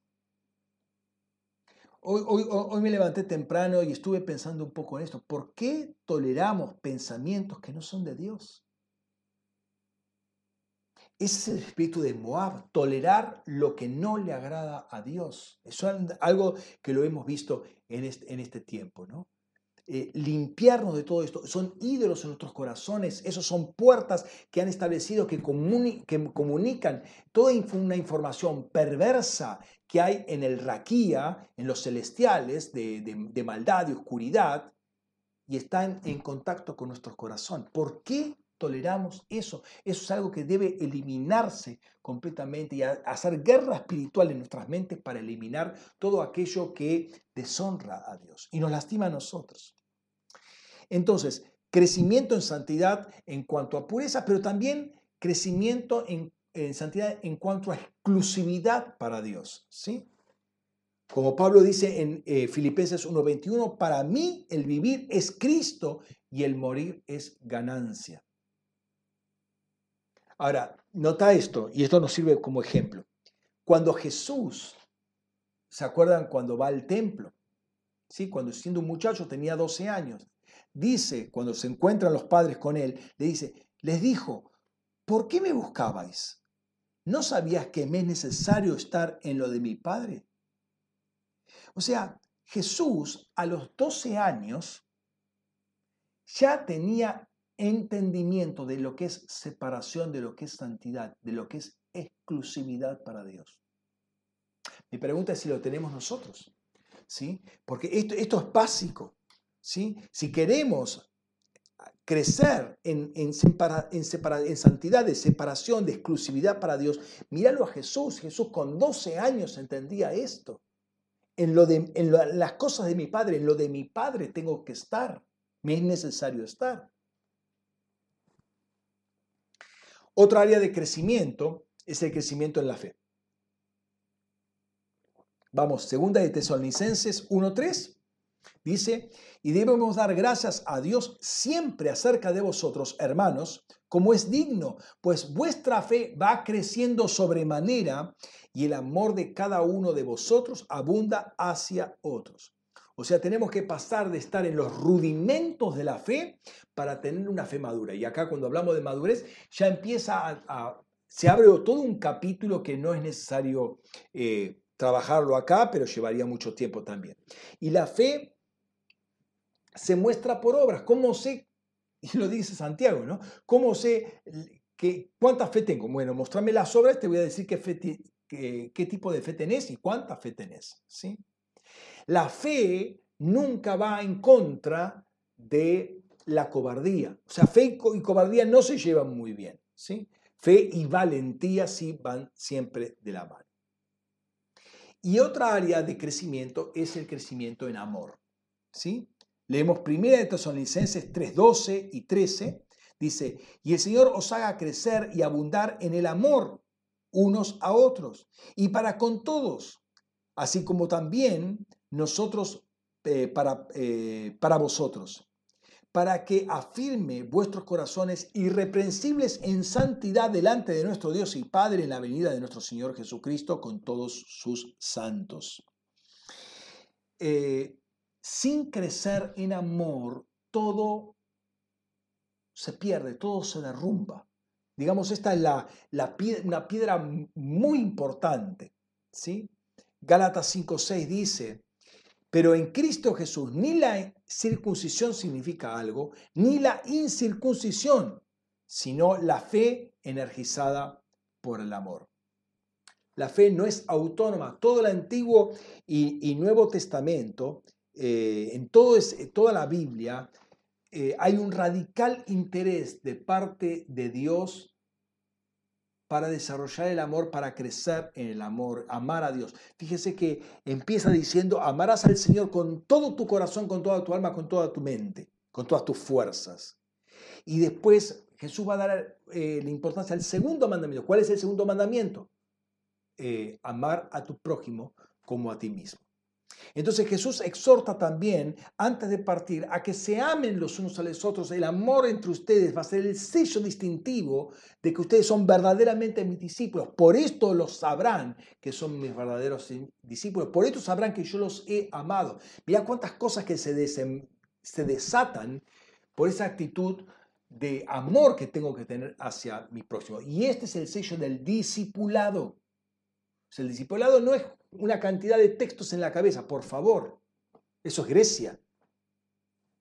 Hoy, me levanté temprano y estuve pensando un poco en esto. ¿Por qué toleramos pensamientos que no son de Dios? Ese es el espíritu de Moab, tolerar lo que no le agrada a Dios. Eso es algo que lo hemos visto este, en este tiempo, ¿no? Eh, limpiarnos de todo esto. Son ídolos en nuestros corazones, esos son puertas que han establecido que, que comunican toda una información perversa que hay en el raquía, en los celestiales, de, maldad, y oscuridad, y están en contacto con nuestro corazón. ¿Por qué toleramos eso? Eso es algo que debe eliminarse completamente y hacer guerra espiritual en nuestras mentes para eliminar todo aquello que deshonra a Dios y nos lastima a nosotros. Entonces, crecimiento en santidad en cuanto a pureza, pero también crecimiento en en santidad en cuanto a exclusividad para Dios. ¿sí? Como Pablo dice en eh, Filipenses 1:21, para mí el vivir es Cristo y el morir es ganancia. Ahora, nota esto, y esto nos sirve como ejemplo. Cuando Jesús, ¿se acuerdan cuando va al templo? ¿Sí? Cuando siendo un muchacho tenía 12 años. Dice, cuando se encuentran los padres con él, le dice, les dijo, ¿por qué me buscabais? ¿No sabías que me es necesario estar en lo de mi padre? O sea, Jesús a los 12 años ya tenía entendimiento de lo que es separación, de lo que es santidad, de lo que es exclusividad para Dios. Mi pregunta es si lo tenemos nosotros, ¿sí? Porque esto, esto es básico, ¿sí? Si queremos crecer en, en, en, santidad, de separación, de exclusividad para Dios, míralo a Jesús. Jesús con 12 años entendía esto. En, lo de, en las cosas de mi Padre, en lo de mi Padre tengo que estar. Me es necesario estar. Otra área de crecimiento es el crecimiento en la fe. Vamos, segunda de Tesalonicenses 1.3 dice, y debemos dar gracias a Dios siempre acerca de vosotros, hermanos, como es digno, pues vuestra fe va creciendo sobremanera y el amor de cada uno de vosotros abunda hacia otros. O sea, tenemos que pasar de estar en los rudimentos de la fe para tener una fe madura. Y acá cuando hablamos de madurez, ya empieza a, se abre todo un capítulo que no es necesario eh, trabajarlo acá, pero llevaría mucho tiempo también. Y la fe se muestra por obras. ¿Cómo sé? Y lo dice Santiago, ¿no? ¿Cómo sé que, cuánta fe tengo? Bueno, mostrame las obras, te voy a decir qué, fe, qué tipo de fe tenés y cuánta fe tenés, ¿sí? La fe nunca va en contra de la cobardía. O sea, fe y cobardía no se llevan muy bien. ¿sí? Fe y valentía sí van siempre de la mano. Y otra área de crecimiento es el crecimiento en amor. ¿sí? Leemos 1 de Tesalonicenses 3, 12 y 13. Dice, y el Señor os haga crecer y abundar en el amor unos a otros y para con todos, así como también nosotros eh, para, eh, para vosotros, para que afirme vuestros corazones irreprensibles en santidad delante de nuestro Dios y Padre en la venida de nuestro Señor Jesucristo con todos sus santos. Eh, sin crecer en amor, todo se pierde, todo se derrumba. Digamos, esta es la, la una piedra muy importante. ¿sí? Gálatas 5.6 dice, pero en Cristo Jesús ni la circuncisión significa algo, ni la incircuncisión, sino la fe energizada por el amor. La fe no es autónoma. Todo el Antiguo y, Nuevo Testamento, eh, en todo toda la Biblia, eh, hay un radical interés de parte de Dios para desarrollar el amor, para crecer en el amor, amar a Dios. Fíjese que empieza diciendo, amarás al Señor con todo tu corazón, con toda tu alma, con toda tu mente, con todas tus fuerzas. Y después Jesús va a dar eh, la importancia al segundo mandamiento. ¿Cuál es el segundo mandamiento? Eh, amar a tu prójimo como a ti mismo. Entonces Jesús exhorta también, antes de partir, a que se amen los unos a los otros. El amor entre ustedes va a ser el sello distintivo de que ustedes son verdaderamente mis discípulos. Por esto los sabrán que son mis verdaderos discípulos. Por esto sabrán que yo los he amado. Mira cuántas cosas que se, desatan por esa actitud de amor que tengo que tener hacia mi próximo. Y este es el sello del discipulado. el discipulado no es una cantidad de textos en la cabeza, por favor. Eso es Grecia.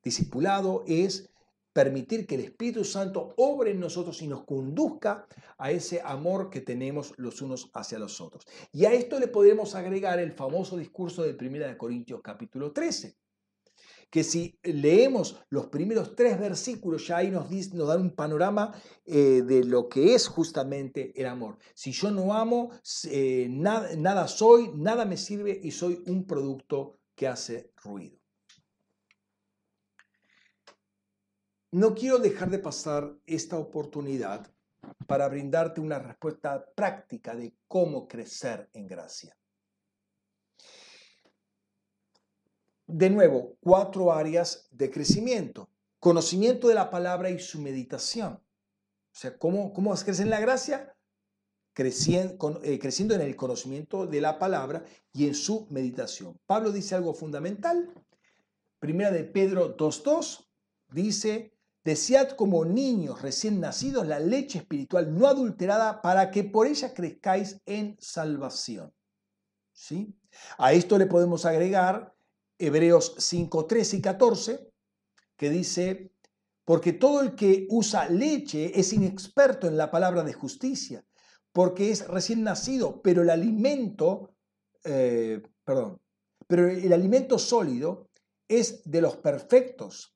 Discipulado es permitir que el Espíritu Santo obre en nosotros y nos conduzca a ese amor que tenemos los unos hacia los otros. Y a esto le podemos agregar el famoso discurso de 1 Corintios capítulo 13, que si leemos los primeros tres versículos, ya ahí nos, dan un panorama eh, de lo que es justamente el amor. Si yo no amo, eh, nada, nada soy, nada me sirve y soy un producto que hace ruido. No quiero dejar de pasar esta oportunidad para brindarte una respuesta práctica de cómo crecer en gracia. De nuevo, cuatro áreas de crecimiento. Conocimiento de la palabra y su meditación. O sea, ¿cómo, cómo la gracia? Creciendo, eh, creciendo en el conocimiento de la palabra y en su meditación. Pablo dice algo fundamental. Primera de Pedro 2.2 dice, desead como niños recién nacidos la leche espiritual no adulterada para que por ella crezcáis en salvación. ¿Sí? A esto le podemos agregar Hebreos 5, 13 y 14, que dice, porque todo el que usa leche es inexperto en la palabra de justicia, porque es recién nacido, pero el alimento, eh, perdón, pero el alimento sólido es de los perfectos,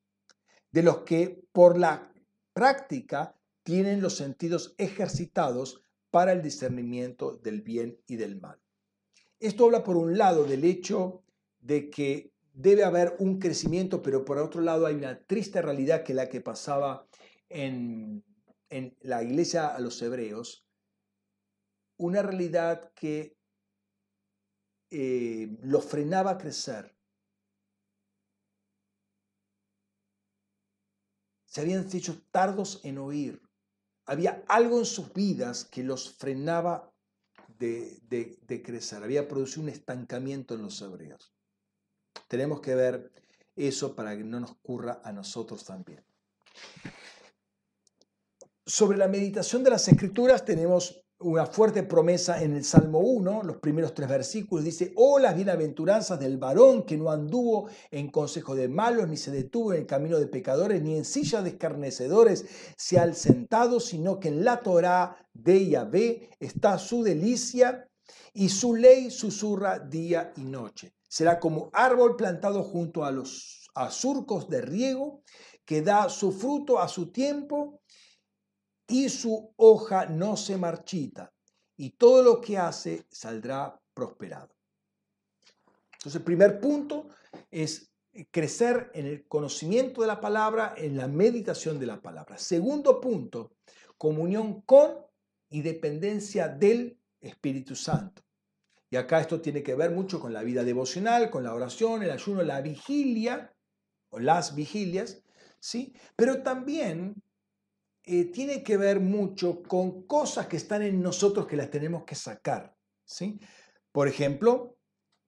de los que por la práctica tienen los sentidos ejercitados para el discernimiento del bien y del mal. Esto habla por un lado del hecho de que debe haber un crecimiento, pero por otro lado hay una triste realidad que la que pasaba en, la iglesia a los hebreos, una realidad que eh, los frenaba a crecer. Se habían hecho tardos en oír. Había algo en sus vidas que los frenaba de, de crecer. Había producido un estancamiento en los hebreos. Tenemos que ver eso para que no nos ocurra a nosotros también. Sobre la meditación de las escrituras tenemos una fuerte promesa en el Salmo 1, los primeros tres versículos, dice, oh las bienaventuranzas del varón que no anduvo en consejo de malos, ni se detuvo en el camino de pecadores, ni en silla de escarnecedores se ha sentado, sino que en la Torah de Yahvé está su delicia y su ley susurra día y noche. Será como árbol plantado junto a los surcos de riego, que da su fruto a su tiempo y su hoja no se marchita, y todo lo que hace saldrá prosperado. Entonces, el primer punto es crecer en el conocimiento de la palabra, en la meditación de la palabra. Segundo punto, comunión con y dependencia del Espíritu Santo. Y acá esto tiene que ver mucho con la vida devocional, con la oración, el ayuno, la vigilia o las vigilias, ¿sí? Pero también eh, tiene que ver mucho con cosas que están en nosotros que las tenemos que sacar, ¿sí? Por ejemplo,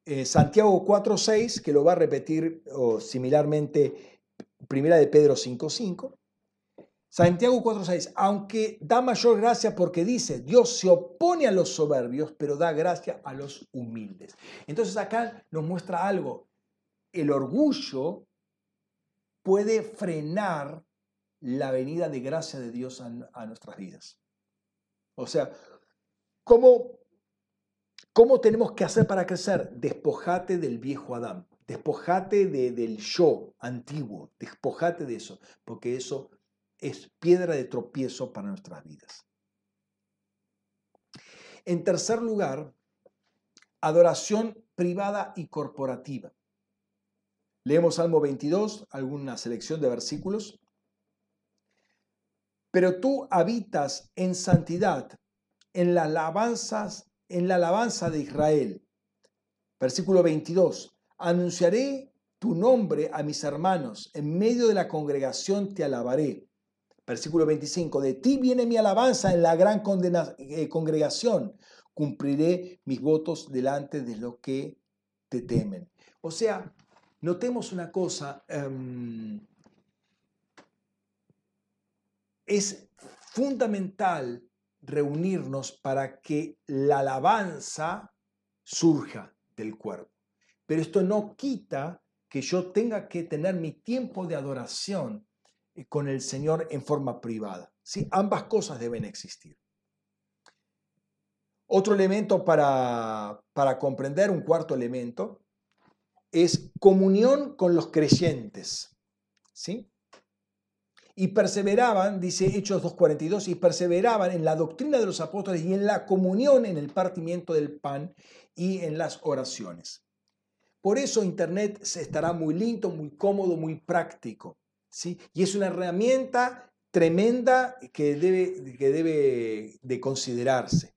eh, Santiago 4.6, que lo va a repetir similarmente Primera de Pedro 5.5, Santiago 4:6, aunque da mayor gracia porque dice, Dios se opone a los soberbios, pero da gracia a los humildes. Entonces acá nos muestra algo. El orgullo puede frenar la venida de gracia de Dios a, nuestras vidas. O sea, ¿cómo, ¿cómo tenemos que hacer para crecer? Despojate del viejo Adán, despojate del yo antiguo, despojate de eso, porque eso es piedra de tropiezo para nuestras vidas. En tercer lugar, adoración privada y corporativa. Leemos Salmo 22, alguna selección de versículos. Pero tú habitas en santidad, en las alabanzas, en la alabanza de Israel. Versículo 22. Anunciaré tu nombre a mis hermanos, en medio de la congregación te alabaré. Versículo 25, de ti viene mi alabanza en la gran eh, congregación, cumpliré mis votos delante de los que te temen. O sea, notemos una cosa, em, es fundamental reunirnos para que la alabanza surja del cuerpo. Pero esto no quita que yo tenga que tener mi tiempo de adoración con el Señor en forma privada. ¿sí? Ambas cosas deben existir. Otro elemento para, para comprender, un cuarto elemento, es comunión con los creyentes. ¿sí? Y perseveraban, dice Hechos 2.42, y perseveraban en la doctrina de los apóstoles y en la comunión, en el partimiento del pan y en las oraciones. Por eso Internet estará muy lindo, muy cómodo, muy práctico. Y es una herramienta tremenda que debe, que debe de considerarse.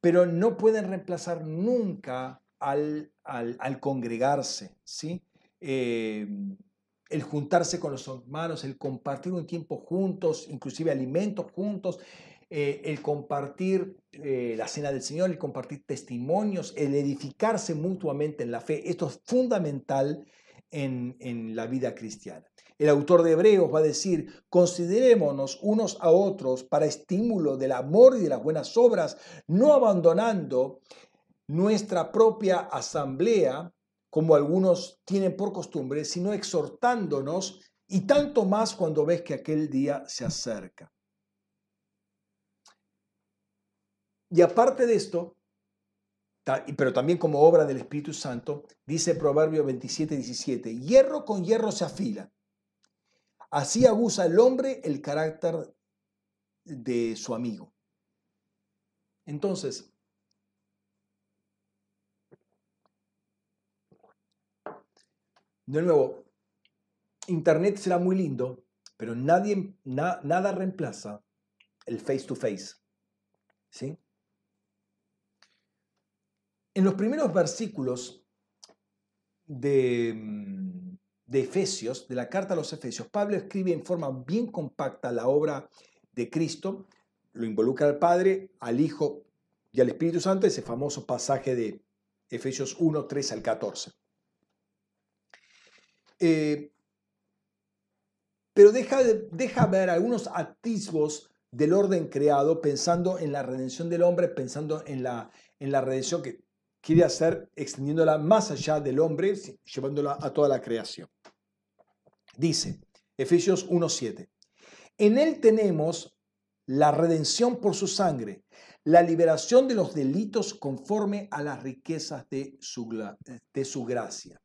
Pero no pueden reemplazar nunca al, congregarse, ¿sí? Eh, el juntarse con los hermanos, el compartir un tiempo juntos, inclusive alimentos juntos, eh, el compartir eh, la cena del Señor, el compartir testimonios, el edificarse mutuamente en la fe. Esto es fundamental en, en la vida cristiana. El autor de Hebreos va a decir, considerémonos unos a otros para estímulo del amor y de las buenas obras, no abandonando nuestra propia asamblea, como algunos tienen por costumbre, sino exhortándonos y tanto más cuando ves que aquel día se acerca. Y aparte de esto, pero también como obra del Espíritu Santo, dice Proverbio 27, 17, hierro con hierro se afila. Así abusa el hombre el carácter de su amigo. Entonces, de nuevo, Internet será muy lindo, pero nadie, nada reemplaza el face to face. ¿Sí? En los primeros versículos de, mm, de, Efesios, de la carta a los Efesios, Pablo escribe en forma bien compacta la obra de Cristo, lo involucra al Padre, al Hijo y al Espíritu Santo, ese famoso pasaje de Efesios 1, 3 al 14. Eh, pero deja, deja ver algunos atisbos del orden creado, pensando en la redención del hombre, pensando en la, en la redención que quiere hacer, extendiéndola más allá del hombre, llevándola a toda la creación. Dice Efesios 1.7, en él tenemos la redención por su sangre, la liberación de los delitos conforme a las riquezas de su, de su gracia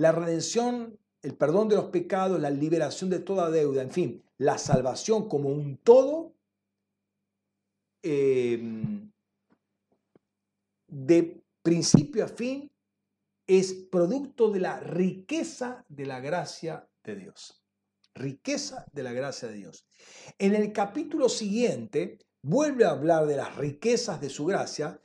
la redención, el perdón de los pecados, la liberación de toda deuda, en fin, la salvación como un todo, em, de principio a fin, es producto de la riqueza de la gracia de Dios. Riqueza de la gracia de Dios. En el capítulo siguiente vuelve a hablar de las riquezas de su gracia,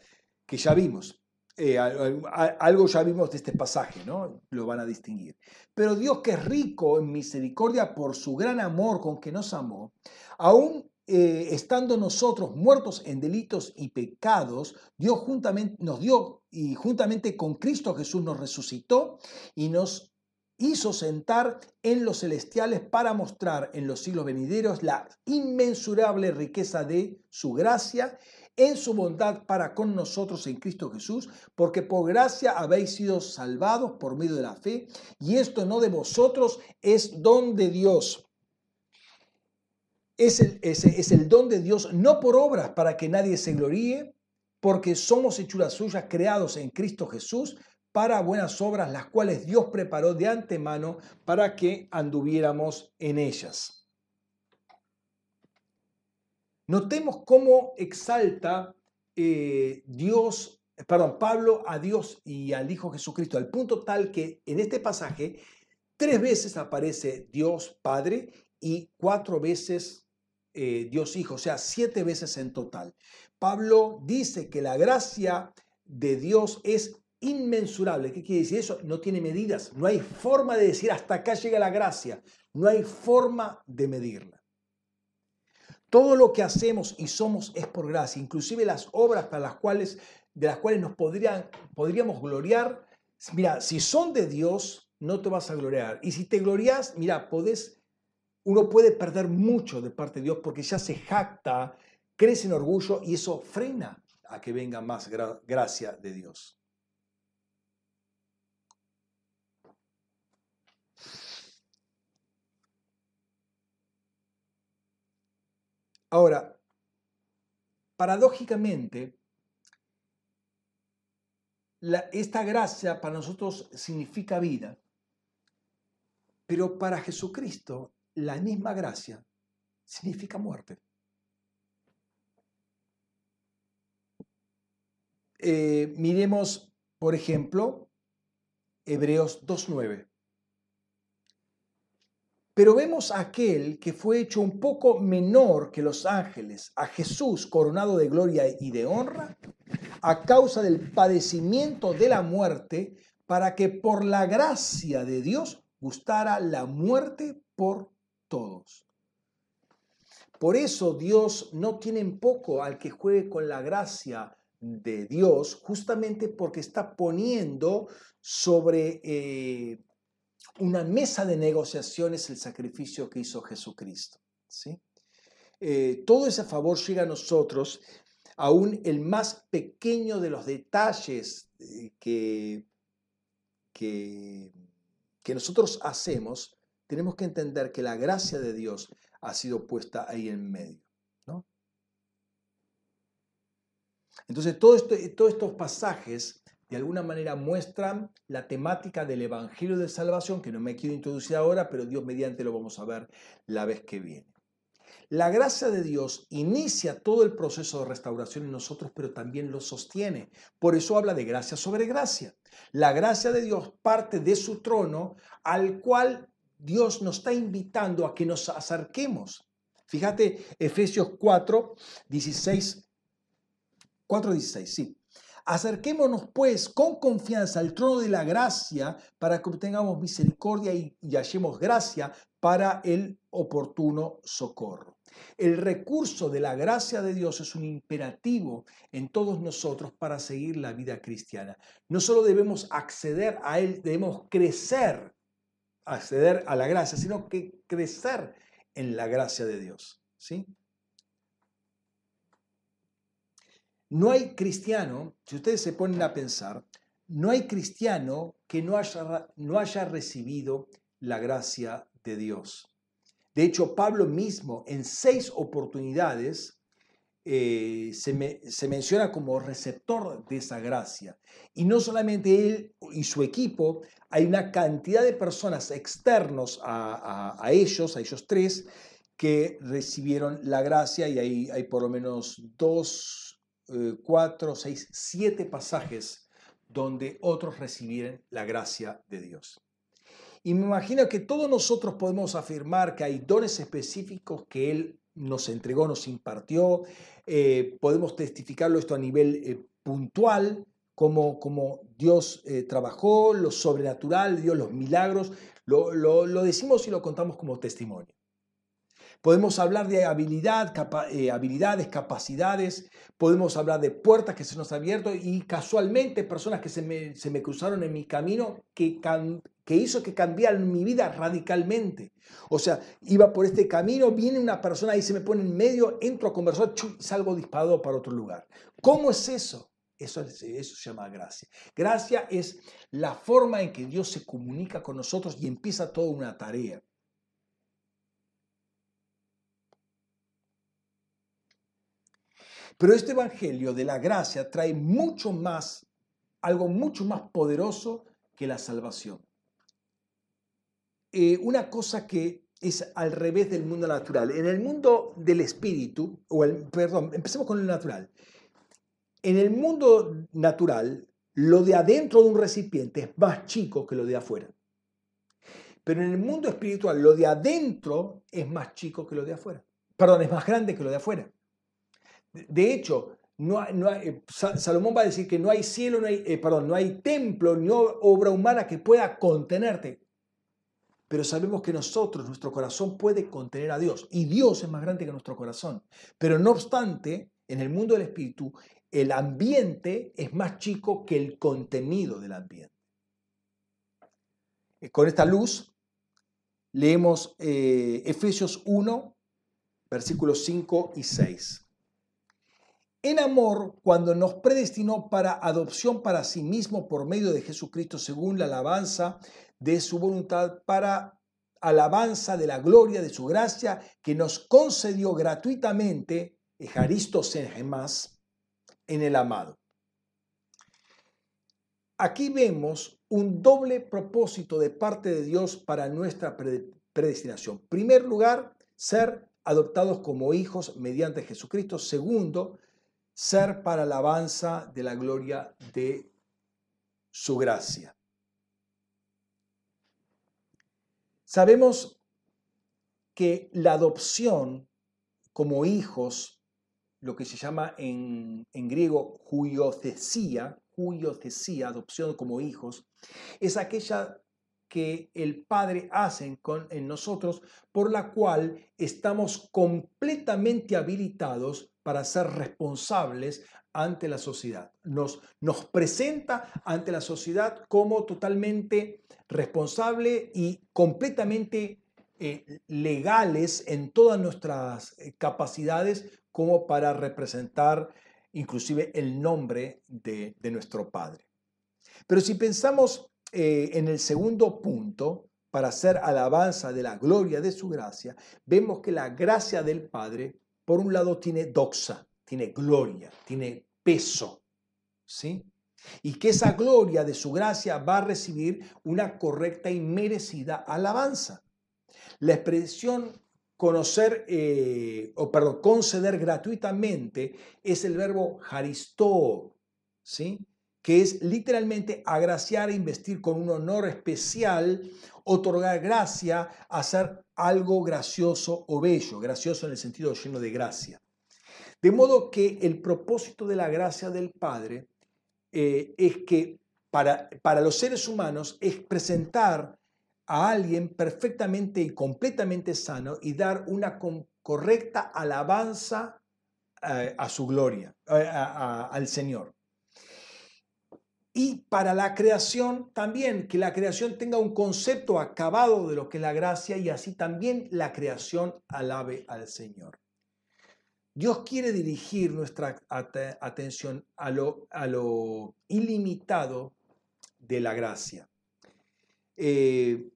que ya vimos. Eh, algo ya vimos de este pasaje, ¿no? Lo van a distinguir. Pero Dios que es rico en misericordia por su gran amor con que nos amó, aún eh, estando nosotros muertos en delitos y pecados, Dios juntamente, nos dio y juntamente con Cristo Jesús nos resucitó y nos hizo sentar en los celestiales para mostrar en los siglos venideros la inmensurable riqueza de su gracia en su bondad para con nosotros en Cristo Jesús, porque por gracia habéis sido salvados por medio de la fe, y esto no de vosotros, es don de Dios. Es el, es el don de Dios, no por obras para que nadie se gloríe, porque somos hechuras suyas creados en Cristo Jesús para buenas obras, las cuales Dios preparó de antemano para que anduviéramos en ellas. Notemos cómo exalta eh, Dios, perdón, Pablo a Dios y al Hijo Jesucristo, al punto tal que en este pasaje tres veces aparece Dios Padre y cuatro veces eh, Dios Hijo, o sea, siete veces en total. Pablo dice que la gracia de Dios es inmensurable. ¿Qué quiere decir eso? No tiene medidas. No hay forma de decir hasta acá llega la gracia. No hay forma de medirla. Todo lo que hacemos y somos es por gracia, inclusive las obras para las cuales, de las cuales nos podrían, podríamos gloriar. Mira, si son de Dios, no te vas a gloriar. Y si te glorias, mira, podés, uno puede perder mucho de parte de Dios porque ya se jacta, crece en orgullo y eso frena a que venga más gracia de Dios. Ahora, paradójicamente, esta gracia para nosotros significa vida, pero para Jesucristo la misma gracia significa muerte. Eh, miremos, por ejemplo, Hebreos 2.9. Pero vemos a aquel que fue hecho un poco menor que los ángeles, a Jesús coronado de gloria y de honra, a causa del padecimiento de la muerte, para que por la gracia de Dios gustara la muerte por todos. Por eso Dios no tiene en poco al que juegue con la gracia de Dios, justamente porque está poniendo sobre eh, una mesa de negociaciones el sacrificio que hizo Jesucristo. Eh, todo ese favor llega a nosotros, aún el más pequeño de los detalles eh, que, que nosotros hacemos, tenemos que entender que la gracia de Dios ha sido puesta ahí en medio. ¿no? Entonces, todo esto, todos estos pasajes de alguna manera muestran la temática del Evangelio de Salvación, que no me quiero introducir ahora, pero Dios mediante lo vamos a ver la vez que viene. La gracia de Dios inicia todo el proceso de restauración en nosotros, pero también lo sostiene. Por eso habla de gracia sobre gracia. La gracia de Dios parte de su trono al cual Dios nos está invitando a que nos acerquemos. Fíjate, Efesios 4, 16, 4, 16, sí. Acerquémonos pues con confianza al trono de la gracia para que obtengamos misericordia y, hallemos gracia para el oportuno socorro. El recurso de la gracia de Dios es un imperativo en todos nosotros para seguir la vida cristiana. No solo debemos acceder a Él, debemos crecer, acceder a la gracia, sino que crecer en la gracia de Dios. ¿sí? No hay cristiano, si ustedes se ponen a pensar, no hay cristiano que no haya, no haya recibido la gracia de Dios. De hecho, Pablo mismo en seis oportunidades eh, se, se, menciona como receptor de esa gracia. Y no solamente él y su equipo, hay una cantidad de personas externos a, ellos, a ellos tres, que recibieron la gracia y ahí hay por lo menos dos eh, cuatro, seis, siete pasajes donde otros recibieron la gracia de Dios. Y me imagino que todos nosotros podemos afirmar que hay dones específicos que Él nos entregó, nos impartió. Eh, podemos testificarlo esto a nivel eh, puntual, como, como Dios trabajó, lo sobrenatural, Dios, los milagros. lo decimos y lo contamos como testimonio. Podemos hablar de habilidad, eh, habilidades, capacidades, podemos hablar de puertas que se nos han abierto y casualmente personas que se me, cruzaron en mi camino que, que hizo que cambiaran mi vida radicalmente. O sea, iba por este camino, viene una persona y se me pone en medio, entro a conversar, salgo disparado para otro lugar. ¿Cómo es eso? Eso, eso, se llama gracia. Gracia es la forma en que Dios se comunica con nosotros y empieza toda una tarea. Pero este Evangelio de la gracia trae mucho más, algo mucho más poderoso que la salvación. Eh, una cosa que es al revés del mundo natural. En el mundo del espíritu, o el, perdón, empecemos con el natural. En el mundo natural, lo de adentro de un recipiente es más chico que lo de afuera. Pero en el mundo espiritual, lo de adentro es más chico que lo de afuera. Perdón, es más grande que lo de afuera. De hecho, eh, Salomón va a decir que no hay cielo, no hay, eh, perdón, no hay templo ni obra humana que pueda contenerte. Pero sabemos que nosotros, nuestro corazón puede contener a Dios. Y Dios es más grande que nuestro corazón. Pero no obstante, en el mundo del espíritu, el ambiente es más chico que el contenido del ambiente. Eh, con esta luz, leemos Efesios 1, versículos 5 y 6 en amor cuando nos predestinó para adopción para sí mismo por medio de Jesucristo según la alabanza de su voluntad para alabanza de la gloria de su gracia que nos concedió gratuitamente Ejaristos en más en el amado. Aquí vemos un doble propósito de parte de Dios para nuestra predestinación. En primer lugar, ser adoptados como hijos mediante Jesucristo. Segundo, ser para alabanza de la gloria de su gracia. Sabemos que la adopción como hijos, lo que se llama en, en griego huiocesía, adopción como hijos, es aquella que el Padre hace con, en nosotros, por la cual estamos completamente habilitados para ser responsables ante la sociedad. Nos, nos presenta ante la sociedad como totalmente responsable y completamente eh, legales en todas nuestras eh, capacidades como para representar inclusive el nombre de, nuestro Padre. Pero si pensamos eh, en el segundo punto, para hacer alabanza de la gloria de su gracia, vemos que la gracia del Padre, por un lado, tiene doxa, tiene gloria, tiene peso, ¿sí? Y que esa gloria de su gracia va a recibir una correcta y merecida alabanza. La expresión conocer, eh, o perdón, conceder gratuitamente es el verbo haristó, ¿sí? Que es literalmente agraciar e investir con un honor especial, otorgar gracia, hacer algo gracioso o bello, gracioso en el sentido lleno de gracia. De modo que el propósito de la gracia del Padre eh, es que para, para los seres humanos es presentar a alguien perfectamente y completamente sano y dar una correcta alabanza eh, a su gloria, eh, al Señor. Y para la creación también, que la creación tenga un concepto acabado de lo que es la gracia y así también la creación alabe al Señor. Dios quiere dirigir nuestra atención a lo, a lo ilimitado de la gracia. Eh,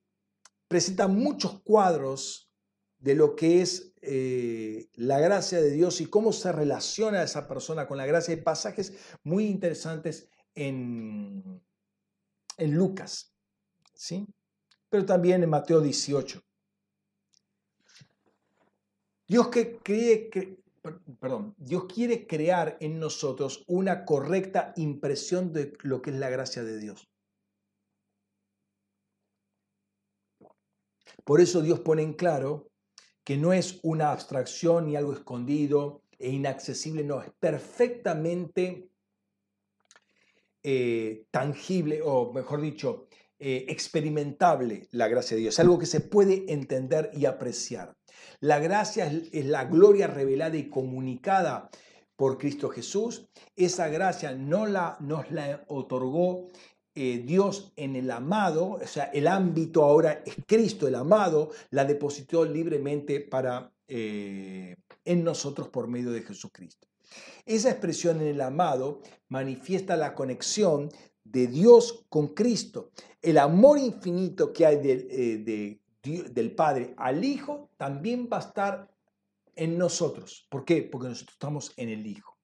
presenta muchos cuadros de lo que es eh, la gracia de Dios y cómo se relaciona esa persona con la gracia. Hay pasajes muy interesantes en, en Lucas, ¿sí? pero también en Mateo 18. Dios, que perdón, Dios quiere crear en nosotros una correcta impresión de lo que es la gracia de Dios. Por eso Dios pone en claro que no es una abstracción ni algo escondido e inaccesible, no, es perfectamente eh, tangible, o mejor dicho, eh, experimentable la gracia de Dios, algo que se puede entender y apreciar. La gracia es, la gloria revelada y comunicada por Cristo Jesús. Esa gracia no la, nos la otorgó eh, Dios en el amado, o sea, el ámbito ahora es Cristo, el amado, la depositó libremente para, en nosotros por medio de Jesucristo. Esa expresión en el amado manifiesta la conexión de Dios con Cristo. El amor infinito que hay eh, del Padre al Hijo también va a estar en nosotros. ¿Por qué? Porque nosotros estamos en el Hijo.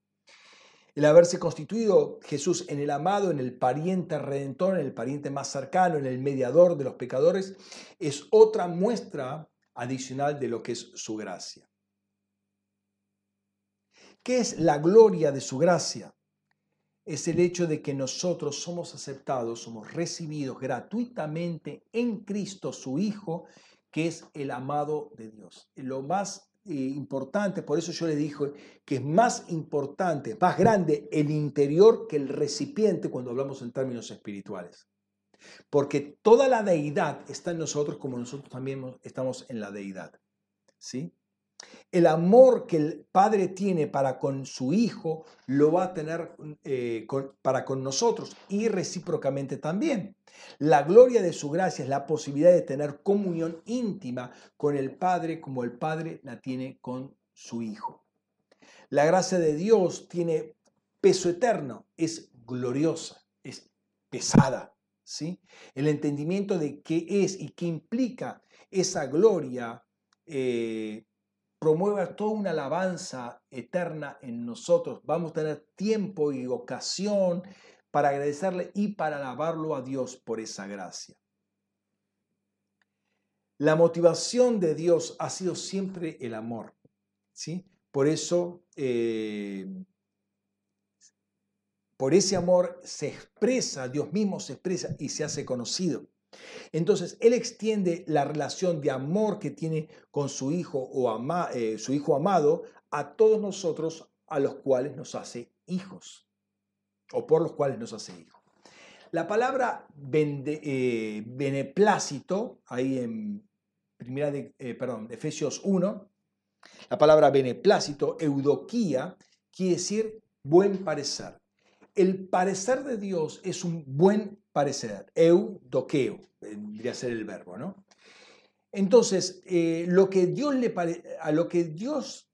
El haberse constituido Jesús en el amado, en el pariente redentor, en el pariente más cercano, en el mediador de los pecadores, es otra muestra adicional de lo que es su gracia. ¿Qué es la gloria de su gracia? Es el hecho de que nosotros somos aceptados, somos recibidos gratuitamente en Cristo, su Hijo, que es el amado de Dios. Lo más eh, importante, por eso yo le dije que es más importante, más grande el interior que el recipiente cuando hablamos en términos espirituales. Porque toda la deidad está en nosotros como nosotros también estamos en la deidad. ¿Sí? El amor que el Padre tiene para con su Hijo lo va a tener eh, para con nosotros y recíprocamente también. La gloria de su gracia es la posibilidad de tener comunión íntima con el Padre como el Padre la tiene con su Hijo. La gracia de Dios tiene peso eterno, es gloriosa, es pesada. ¿sí? El entendimiento de qué es y qué implica esa gloria eh, promueva toda una alabanza eterna en nosotros. Vamos a tener tiempo y ocasión para agradecerle y para alabarlo a Dios por esa gracia. La motivación de Dios ha sido siempre el amor. ¿sí? Por eso, eh, por ese amor se expresa, Dios mismo se expresa y se hace conocido. Entonces, Él extiende la relación de amor que tiene con su hijo o eh, su hijo amado a todos nosotros a los cuales nos hace hijos o por los cuales nos hace hijos. La palabra eh, beneplácito, ahí en primera de, eh, perdón, Efesios 1, la palabra beneplácito, eudoquía, quiere decir buen parecer. El parecer de Dios es un buen parecer, eudoqueo, vendría a ser el verbo, ¿no? Entonces, eh, lo que Dios le a lo que Dios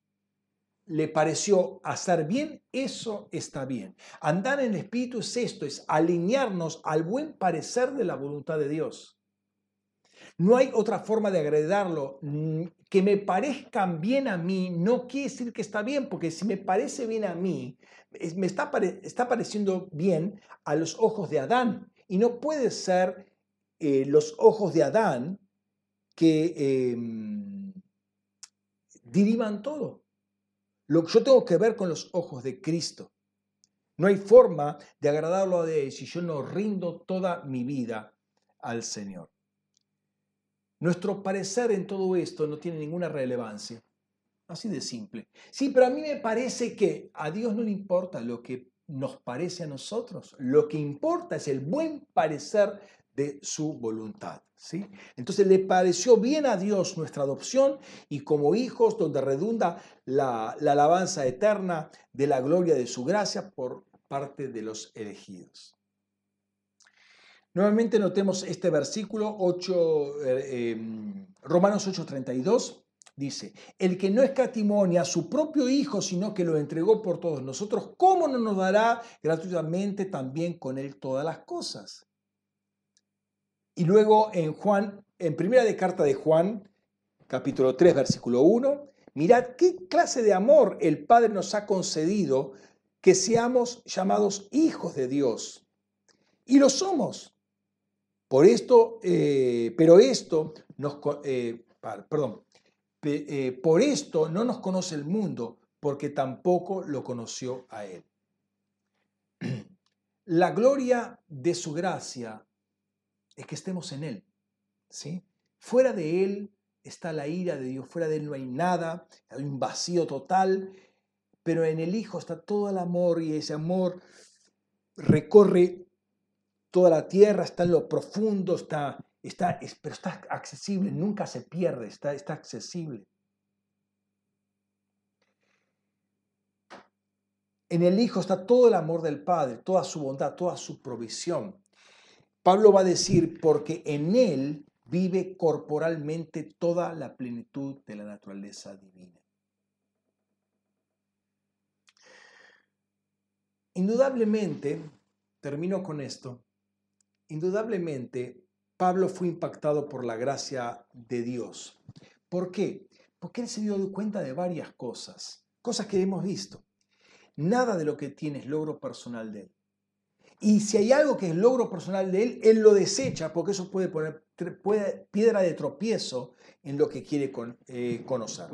le pareció hacer bien, eso está bien. Andar en el Espíritu es esto, es alinearnos al buen parecer de la voluntad de Dios. No hay otra forma de agredarlo. Mm, que me parezcan bien a mí no quiere decir que está bien, porque si me parece bien a mí, me está, está pareciendo bien a los ojos de Adán. Y no puede ser eh, los ojos de Adán que em, diriman todo. Lo que yo tengo que ver con los ojos de Cristo. No hay forma de agradarlo a Él si yo no rindo toda mi vida al Señor. Nuestro parecer en todo esto no tiene ninguna relevancia. Así de simple. Sí, pero a mí me parece que a Dios no le importa lo que nos parece a nosotros. Lo que importa es el buen parecer de su voluntad. ¿sí? Entonces le pareció bien a Dios nuestra adopción y como hijos donde redunda la, la alabanza eterna de la gloria de su gracia por parte de los elegidos. Nuevamente notemos este versículo 8, eh, em, Romanos 8:32. Dice, el que no escatimonia a su propio Hijo, sino que lo entregó por todos nosotros, ¿cómo no nos dará gratuitamente también con él todas las cosas? Y luego en Juan, en primera carta de Juan, capítulo 3, versículo 1, mirad qué clase de amor el Padre nos ha concedido que seamos llamados hijos de Dios. Y lo somos. Por esto, eh, pero esto nos, eh, perdón, eh, por esto no nos conoce el mundo, porque tampoco lo conoció a Él. La gloria de su gracia es que estemos en Él. ¿sí? Fuera de Él está la ira de Dios, fuera de Él no hay nada, hay un vacío total, pero en el Hijo está todo el amor y ese amor recorre toda la tierra, está en lo profundo, está, está, pero está accesible, nunca se pierde, está, está accesible. En el Hijo está todo el amor del Padre, toda su bondad, toda su provisión. Pablo va a decir, porque en Él vive corporalmente toda la plenitud de la naturaleza divina. Indudablemente, termino con esto, indudablemente Pablo fue impactado por la gracia de Dios. ¿Por qué? Porque él se dio cuenta de varias cosas, cosas que hemos visto. Nada de lo que tiene es logro personal de él. Y si hay algo que es logro personal de él, él lo desecha porque eso puede poner piedra de tropiezo en lo que quiere eh, conocer.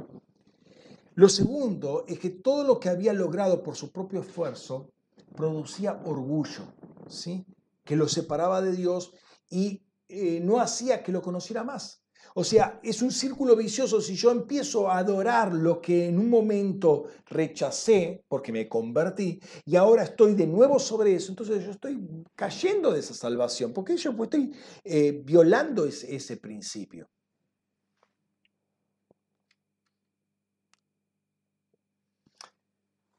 Lo segundo es que todo lo que había logrado por su propio esfuerzo producía orgullo, ¿sí? que lo separaba de Dios y eh, no hacía que lo conociera más. O sea, es un círculo vicioso. Si yo empiezo a adorar lo que en un momento rechacé porque me convertí y ahora estoy de nuevo sobre eso, entonces yo estoy cayendo de esa salvación porque yo pues, estoy eh, violando ese, principio.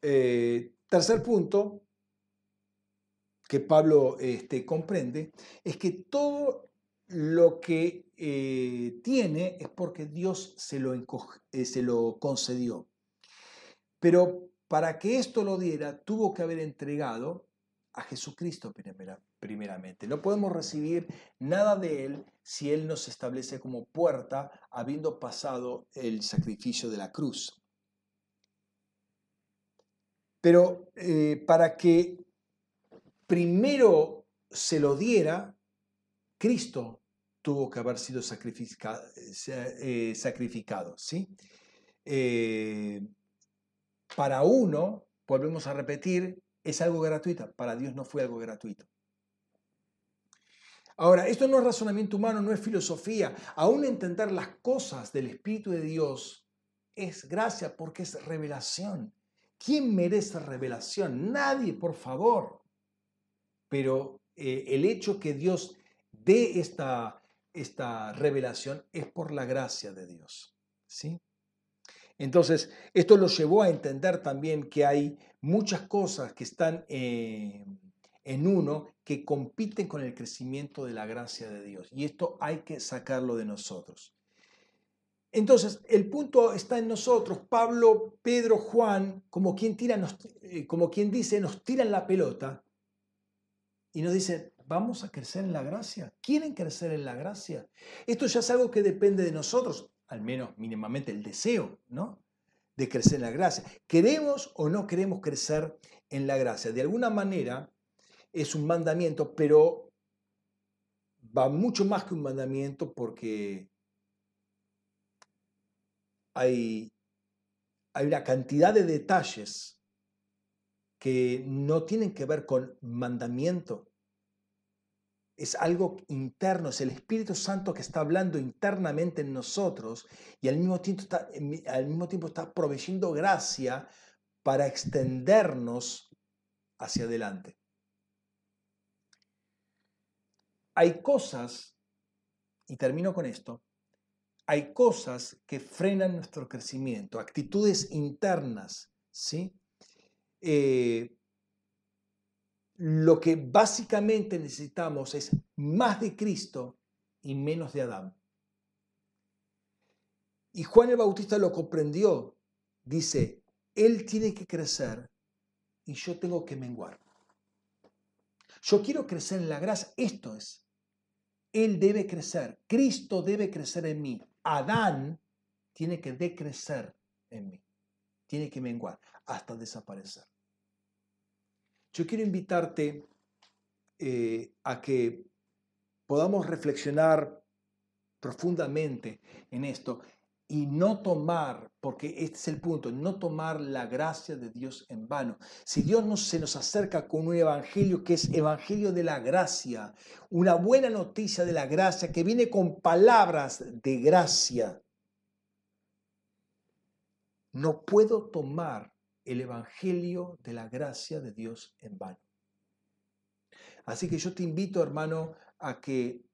Eh, tercer punto que Pablo este, comprende es que todo lo que eh, tiene es porque Dios se lo, eh, se lo concedió. Pero para que esto lo diera, tuvo que haber entregado a Jesucristo primeramente. No podemos recibir nada de Él si Él nos establece como puerta habiendo pasado el sacrificio de la cruz. Pero eh, para que primero se lo diera, Cristo tuvo que haber sido sacrificado, eh, sacrificado ¿sí? Eh, para uno, volvemos a repetir, es algo gratuito, para Dios no fue algo gratuito. Ahora, esto no es razonamiento humano, no es filosofía. Aún entender las cosas del Espíritu de Dios es gracia porque es revelación. ¿Quién merece revelación? Nadie, por favor. Pero eh, el hecho que Dios dé esta, esta revelación es por la gracia de Dios. ¿sí? Entonces, esto lo llevó a entender también que hay muchas cosas que están eh, en uno que compiten con el crecimiento de la gracia de Dios. Y esto hay que sacarlo de nosotros. Entonces, el punto está en nosotros. Pablo, Pedro, Juan, como quien, tira, eh, como quien dice, nos tiran la pelota y nos dicen, vamos a crecer en la gracia. ¿Quieren crecer en la gracia? Esto ya es algo que depende de nosotros al menos mínimamente el deseo, ¿no? De crecer en la gracia. ¿Queremos o no queremos crecer en la gracia? De alguna manera es un mandamiento, pero va mucho más que un mandamiento porque hay, hay una cantidad de detalles que no tienen que ver con mandamiento, es algo interno, es el Espíritu Santo que está hablando internamente en nosotros y al mismo tiempo está, al mismo tiempo está proveyendo gracia para extendernos hacia adelante. Hay cosas, y termino con esto, hay cosas que frenan nuestro crecimiento, actitudes internas, ¿sí? Eh, lo que básicamente necesitamos es más de Cristo y menos de Adán. Y Juan el Bautista lo comprendió. Dice, Él tiene que crecer y yo tengo que menguar. Yo quiero crecer en la gracia. Esto es. Él debe crecer. Cristo debe crecer en mí. Adán tiene que decrecer en mí. Tiene que menguar hasta desaparecer. Yo quiero invitarte eh, a que podamos reflexionar profundamente en esto y no tomar, porque este es el punto, no tomar la gracia de Dios en vano. Si Dios se nos acerca con un evangelio que es evangelio de la gracia, una buena noticia de la gracia que viene con palabras de gracia, no puedo tomar el Evangelio de la gracia de Dios en vano. Así que yo te invito, hermano, a que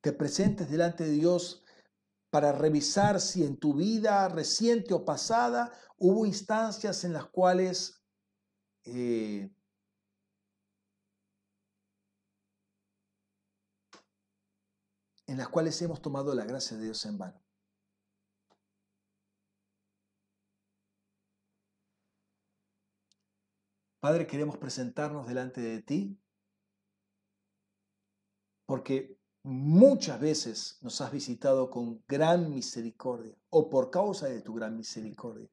te presentes delante de Dios para revisar si en tu vida reciente o pasada hubo instancias en las cuales eh, en las cuales hemos tomado la gracia de Dios en vano. Padre, queremos presentarnos delante de ti porque muchas veces nos has visitado con gran misericordia o por causa de tu gran misericordia.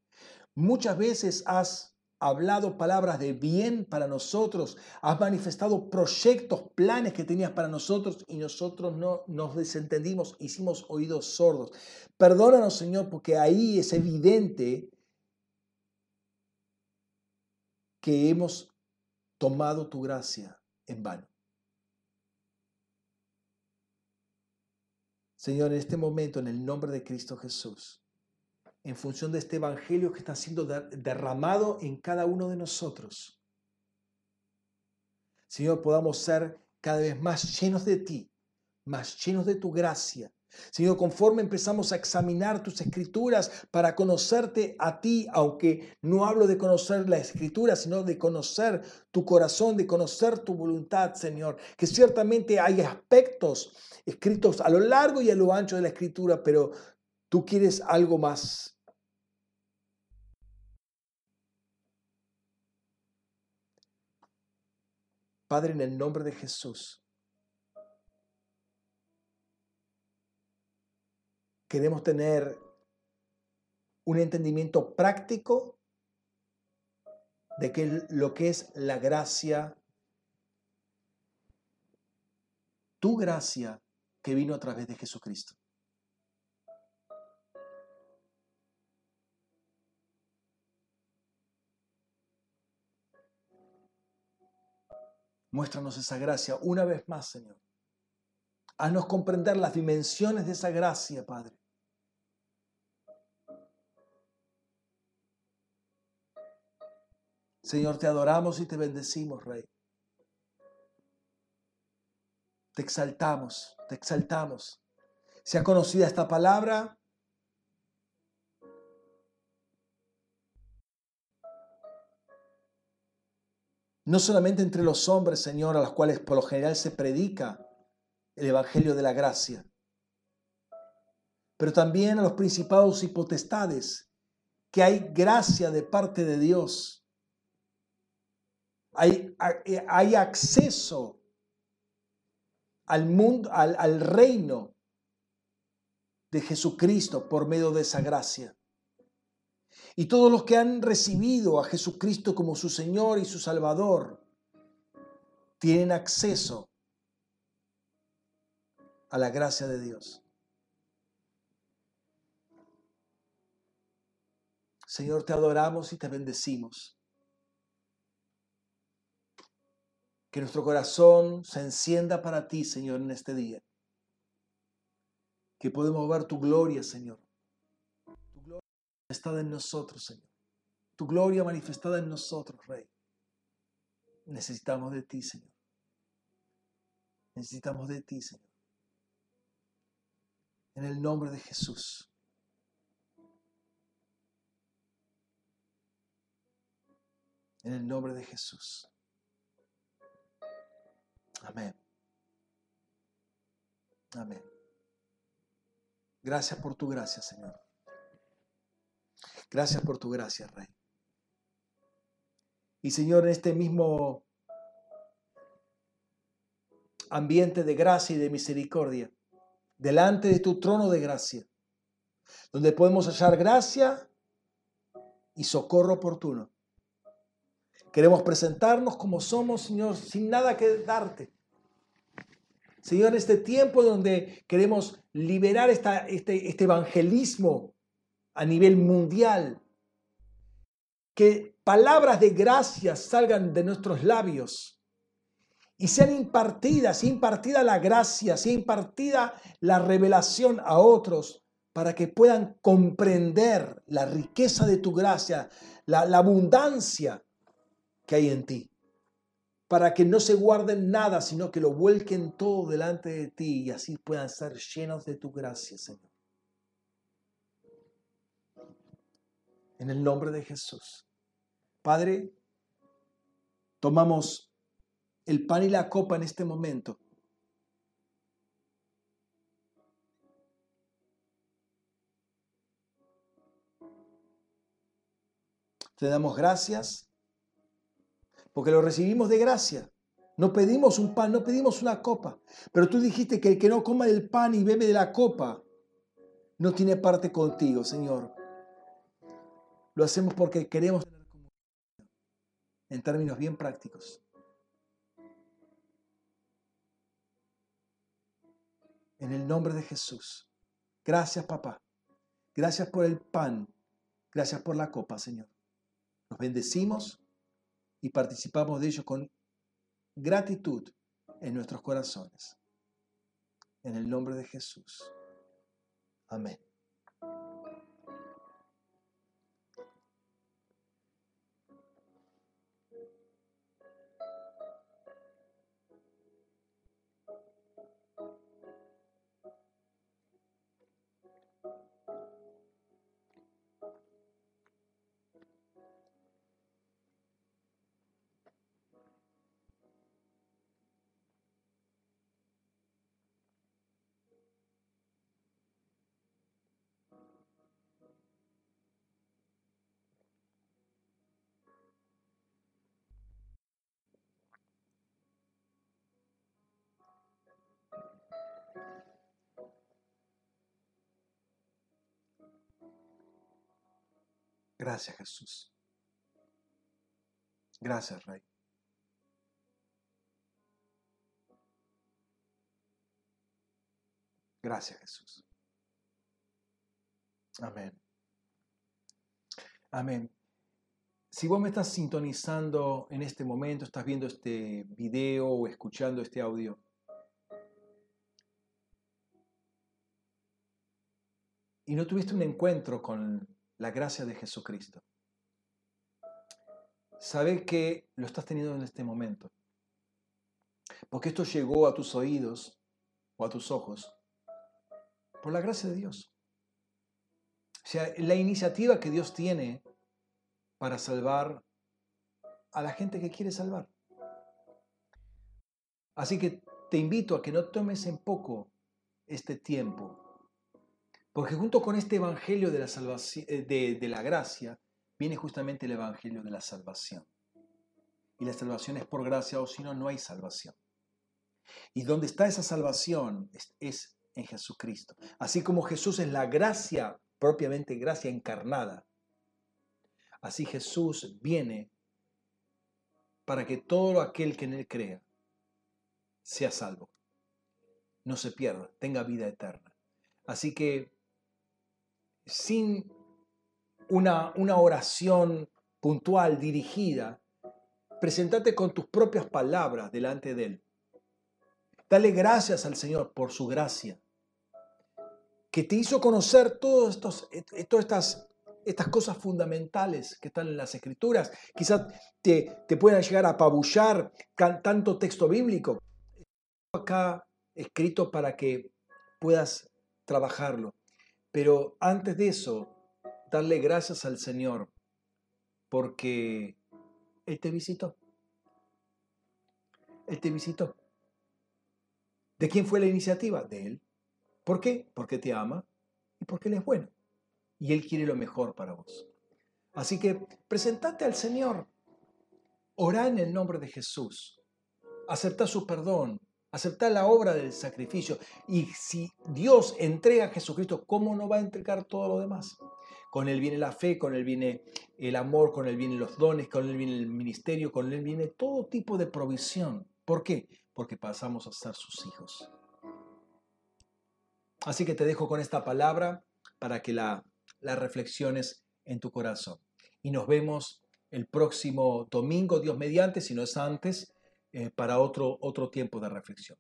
Muchas veces has hablado palabras de bien para nosotros, has manifestado proyectos, planes que tenías para nosotros y nosotros no nos desentendimos, hicimos oídos sordos. Perdónanos, Señor, porque ahí es evidente que hemos tomado tu gracia en vano. Señor, en este momento, en el nombre de Cristo Jesús, en función de este Evangelio que está siendo derramado en cada uno de nosotros, Señor, podamos ser cada vez más llenos de ti, más llenos de tu gracia, Señor, conforme empezamos a examinar tus escrituras para conocerte a ti, aunque no hablo de conocer la escritura, sino de conocer tu corazón, de conocer tu voluntad, Señor, que ciertamente hay aspectos escritos a lo largo y a lo ancho de la escritura, pero tú quieres algo más. Padre, en el nombre de Jesús. Queremos tener un entendimiento práctico de que lo que es la gracia, tu gracia que vino a través de Jesucristo. Muéstranos esa gracia una vez más, Señor. Haznos comprender las dimensiones de esa gracia, Padre. Señor, te adoramos y te bendecimos, Rey. Te exaltamos, te exaltamos. Sea conocida esta palabra. No solamente entre los hombres, Señor, a los cuales por lo general se predica el Evangelio de la Gracia, pero también a los principados y potestades, que hay gracia de parte de Dios. Hay, hay acceso al mundo, al, al reino de Jesucristo por medio de esa gracia. Y todos los que han recibido a Jesucristo como su Señor y su Salvador tienen acceso a la gracia de Dios. Señor, te adoramos y te bendecimos. Que nuestro corazón se encienda para ti, Señor, en este día. Que podemos ver tu gloria, Señor. Tu gloria manifestada en nosotros, Señor. Tu gloria manifestada en nosotros, Rey. Necesitamos de ti, Señor. Necesitamos de ti, Señor. En el nombre de Jesús. En el nombre de Jesús. Amén. Amén. Gracias por tu gracia, Señor. Gracias por tu gracia, Rey. Y Señor, en este mismo ambiente de gracia y de misericordia, delante de tu trono de gracia, donde podemos hallar gracia y socorro oportuno. Queremos presentarnos como somos, Señor, sin nada que darte. Señor, en este tiempo donde queremos liberar este, este evangelismo a nivel mundial, que palabras de gracia salgan de nuestros labios y sean impartidas, sea impartida la gracia, sea impartida la revelación a otros para que puedan comprender la riqueza de tu gracia, la, la abundancia que hay en ti, para que no se guarden nada, sino que lo vuelquen todo delante de ti y así puedan ser llenos de tu gracia, Señor. En el nombre de Jesús. Padre, tomamos el pan y la copa en este momento. Te damos gracias porque lo recibimos de gracia. No pedimos un pan, no pedimos una copa. Pero tú dijiste que el que no coma del pan y bebe de la copa no tiene parte contigo, Señor. Lo hacemos porque queremos tener en términos bien prácticos. En el nombre de Jesús. Gracias, papá. Gracias por el pan. Gracias por la copa, Señor. Nos bendecimos y participamos de ello con gratitud en nuestros corazones. En el nombre de Jesús. Amén. Gracias Jesús. Gracias Rey. Gracias Jesús. Amén. Amén. Si vos me estás sintonizando en este momento, estás viendo este video o escuchando este audio, y no tuviste un encuentro con la gracia de Jesucristo. Sabe que lo estás teniendo en este momento. Porque esto llegó a tus oídos o a tus ojos por la gracia de Dios. O sea, la iniciativa que Dios tiene para salvar a la gente que quiere salvar. Así que te invito a que no tomes en poco este tiempo, porque junto con este evangelio de la, salvación, eh, de, la gracia viene justamente el evangelio de la salvación. Y la salvación es por gracia o si no, no hay salvación. Y donde está esa salvación es, es en Jesucristo. Así como Jesús es la gracia, propiamente gracia encarnada, así Jesús viene para que todo aquel que en Él crea sea salvo, no se pierda, tenga vida eterna. Así que sin una, una oración puntual, dirigida, presentate con tus propias palabras delante de Él. Dale gracias al Señor por su gracia, que te hizo conocer todos estos, todas estas estas cosas fundamentales que están en las escrituras. Quizás te, te puedan llegar a apabullar tanto texto bíblico. Acá escrito para que puedas trabajarlo. Pero antes de eso, darle gracias al Señor porque Él te visitó. Él te visitó. ¿De quién fue la iniciativa? De Él. ¿Por qué? Porque te ama y porque Él es bueno y Él quiere lo mejor para vos. Así que presentate al Señor, orá en el nombre de Jesús, acepta su perdón, acepta la obra del sacrificio y si Dios entrega a Jesucristo, ¿cómo no va a entregar todo lo demás? Con Él viene la fe, con Él viene el amor, con Él vienen los dones, con Él viene el ministerio, con Él viene todo tipo de provisión. ¿Por qué? Porque pasamos a ser sus hijos. Así que te dejo con esta palabra para que la las reflexiones en tu corazón. Y nos vemos el próximo domingo, Dios mediante, si no es antes, eh, para otro, otro tiempo de reflexión.